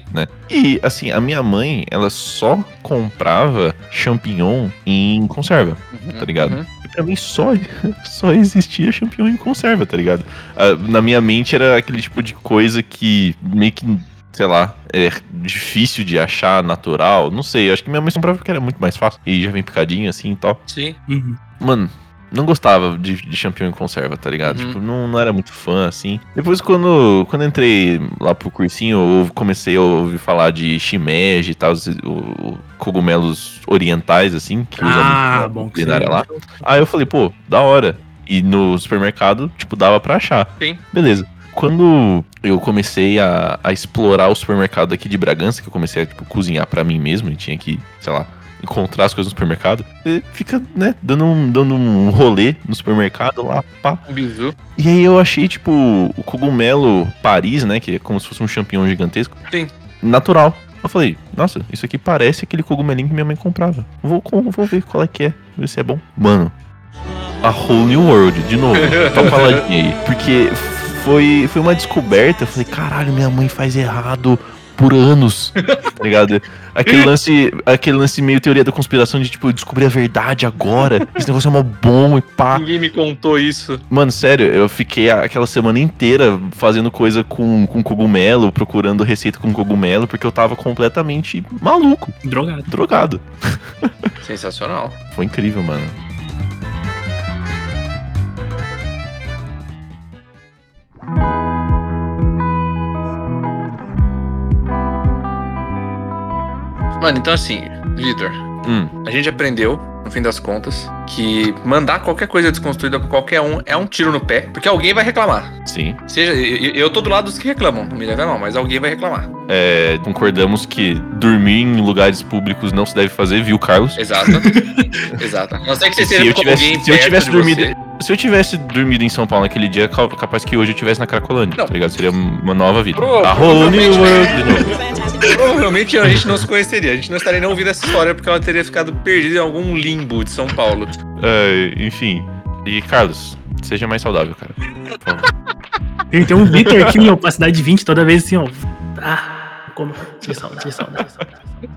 E, assim, a minha mãe, ela só comprava champignon em conserva, Uhum, tá ligado? uhum. E pra mim só, só existia champignon em conserva, tá ligado? Ah, na minha mente era aquele tipo de coisa que meio que, sei lá, é difícil de achar natural. Não sei, acho que minha mãe comprava porque era muito mais fácil. E já vem picadinho assim e tal. Sim. Uhum. Mano, não gostava de, de champignon em conserva, tá ligado? Uhum. Tipo, não, não era muito fã, assim. Depois, quando, quando entrei lá pro cursinho, eu comecei a ouvir falar de shimeji e tal, os- o- cogumelos orientais, assim, que Ah, bom que lá. Aí eu falei, pô, da hora. E no supermercado, tipo, dava pra achar. Sim. Beleza. Quando eu comecei a, a explorar o supermercado aqui de Bragança, que eu comecei a tipo, cozinhar pra mim mesmo e tinha que, sei lá, encontrar as coisas no supermercado, fica, né, dando um, dando um rolê no supermercado lá, pá. Um bizu. E aí eu achei, tipo, o cogumelo Paris, né, que é como se fosse um champignon gigantesco. Sim. natural. Eu falei, nossa, isso aqui parece aquele cogumelinho que minha mãe comprava. Vou, vou ver qual é que é, ver se é bom. Mano, a Whole New World, de novo, uma paladinha aí. Porque foi, foi uma descoberta. Eu falei, caralho, minha mãe faz errado por anos, tá ligado? Aquele lance, aquele lance meio teoria da conspiração de, tipo, eu descobri a verdade agora. Esse negócio é mó bom e pá. Ninguém me contou isso. Mano, sério, eu fiquei aquela semana inteira fazendo coisa com, com cogumelo, procurando receita com cogumelo, porque eu tava completamente maluco, Drogado. drogado. Sensacional. Foi incrível, mano. Mano, então assim, Vitor, Hum, a gente aprendeu, no fim das contas, que mandar qualquer coisa desconstruída com qualquer um é um tiro no pé, porque alguém vai reclamar. sim. Seja, eu, eu tô do lado dos que reclamam, não me leva mal, mas alguém vai reclamar. É, concordamos que dormir em lugares públicos não se deve fazer, viu, Carlos? Exato. Exato. A não ser que você Se esteja eu tivesse- alguém se eu tivesse dormido- você. Se eu tivesse dormido em São Paulo naquele dia, capaz que hoje eu estivesse na Cracolândia, Não. tá ligado? Seria uma nova vida. Pro- a Whole New provavelmente- World de novo. Provavelmente a gente não se conheceria, a gente não estaria nem ouvindo essa história porque ela teria ficado perdida em algum limbo de São Paulo. É, enfim. E, Carlos, seja mais saudável, cara. Tem, tem um Vitor aqui em opacidade 20, toda vez assim, ó. Ah, como. Direção, direção, direção.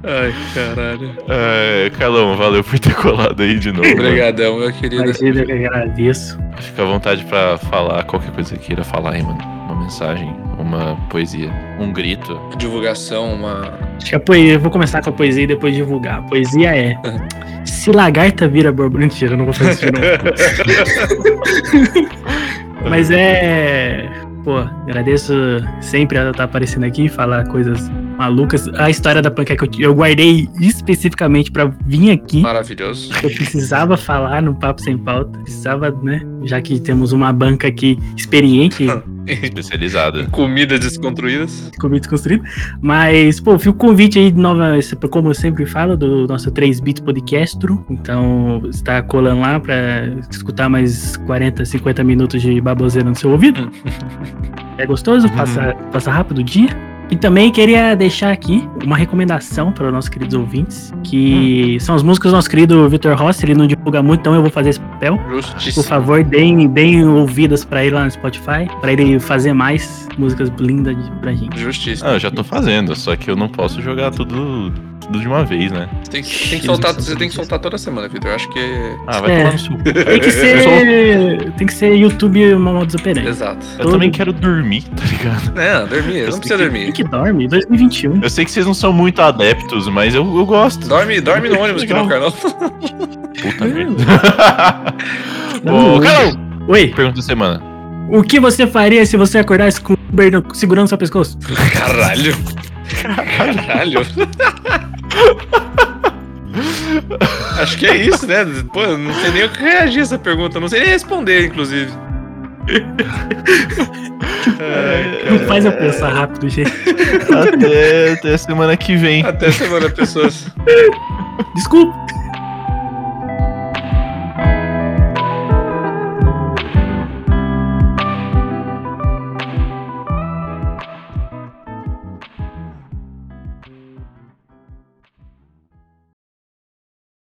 Ai, caralho. É, Carlão, valeu por ter colado aí de novo. Obrigadão, meu querido. Imagina que eu agradeço. Fica à vontade pra falar qualquer coisa que queira falar aí, mano. Uma mensagem, uma poesia, um grito. Divulgação, uma. Acho que a poesia, eu vou começar com a poesia e depois divulgar. A poesia é: Se lagarta vira borboleta. Mentira, eu não vou fazer isso de novo. Mas é. Pô, agradeço sempre ela estar aparecendo aqui, falar coisas malucas. A história da panqueca eu, eu guardei especificamente pra vir aqui. Maravilhoso. Eu precisava falar no Papo Sem Pauta. Precisava, né? Já que temos uma banca aqui experiente Especializada. Comidas desconstruídas. comigo desconstruído. Mas, pô, fica o convite aí, de nova, como eu sempre falo, do nosso 3 Bits Podcast. Então, está colando lá pra escutar mais 40, 50 minutos de baboseira no seu ouvido. É gostoso, passa, passa rápido o dia. E também queria deixar aqui uma recomendação para os nossos queridos ouvintes, que são as músicas do nosso querido Vitor Rossi, ele não divulga muito, então eu vou fazer esse papel. Por Justíssimo. favor, deem, deem ouvidas pra ele lá no Spotify, pra ele fazer mais músicas lindas de- pra gente. Justíssimo. Ah, eu já tô fazendo, só que eu não posso jogar tudo, tudo de uma vez, né? Você tem, que- tem que soltar, você tem que soltar toda semana, Vitor. Eu acho que. Ah, vai É. tomar no sul. Tem que ser. Tem que ser YouTube uma modus operandi. Exato. Eu todo- também quero dormir, tá ligado? Não, dormir, Eu não precisa que- dormir. Tem que dorme, 2021. Eu sei que vocês não são muito adeptos, mas eu, eu gosto. Dorme, dorme no ônibus que não. Carlão. Puta merda. Ô, Carlão, Oi, pergunta da semana. o que você faria se você acordasse com o Uber segurando seu pescoço? Caralho. Caralho. Acho que é isso, né? Pô, não sei nem o que reagir a essa pergunta. Não sei nem responder, inclusive. Ai, Não faz eu pensar rápido, gente. Até, até semana que vem. Até semana, pessoas. Desculpa.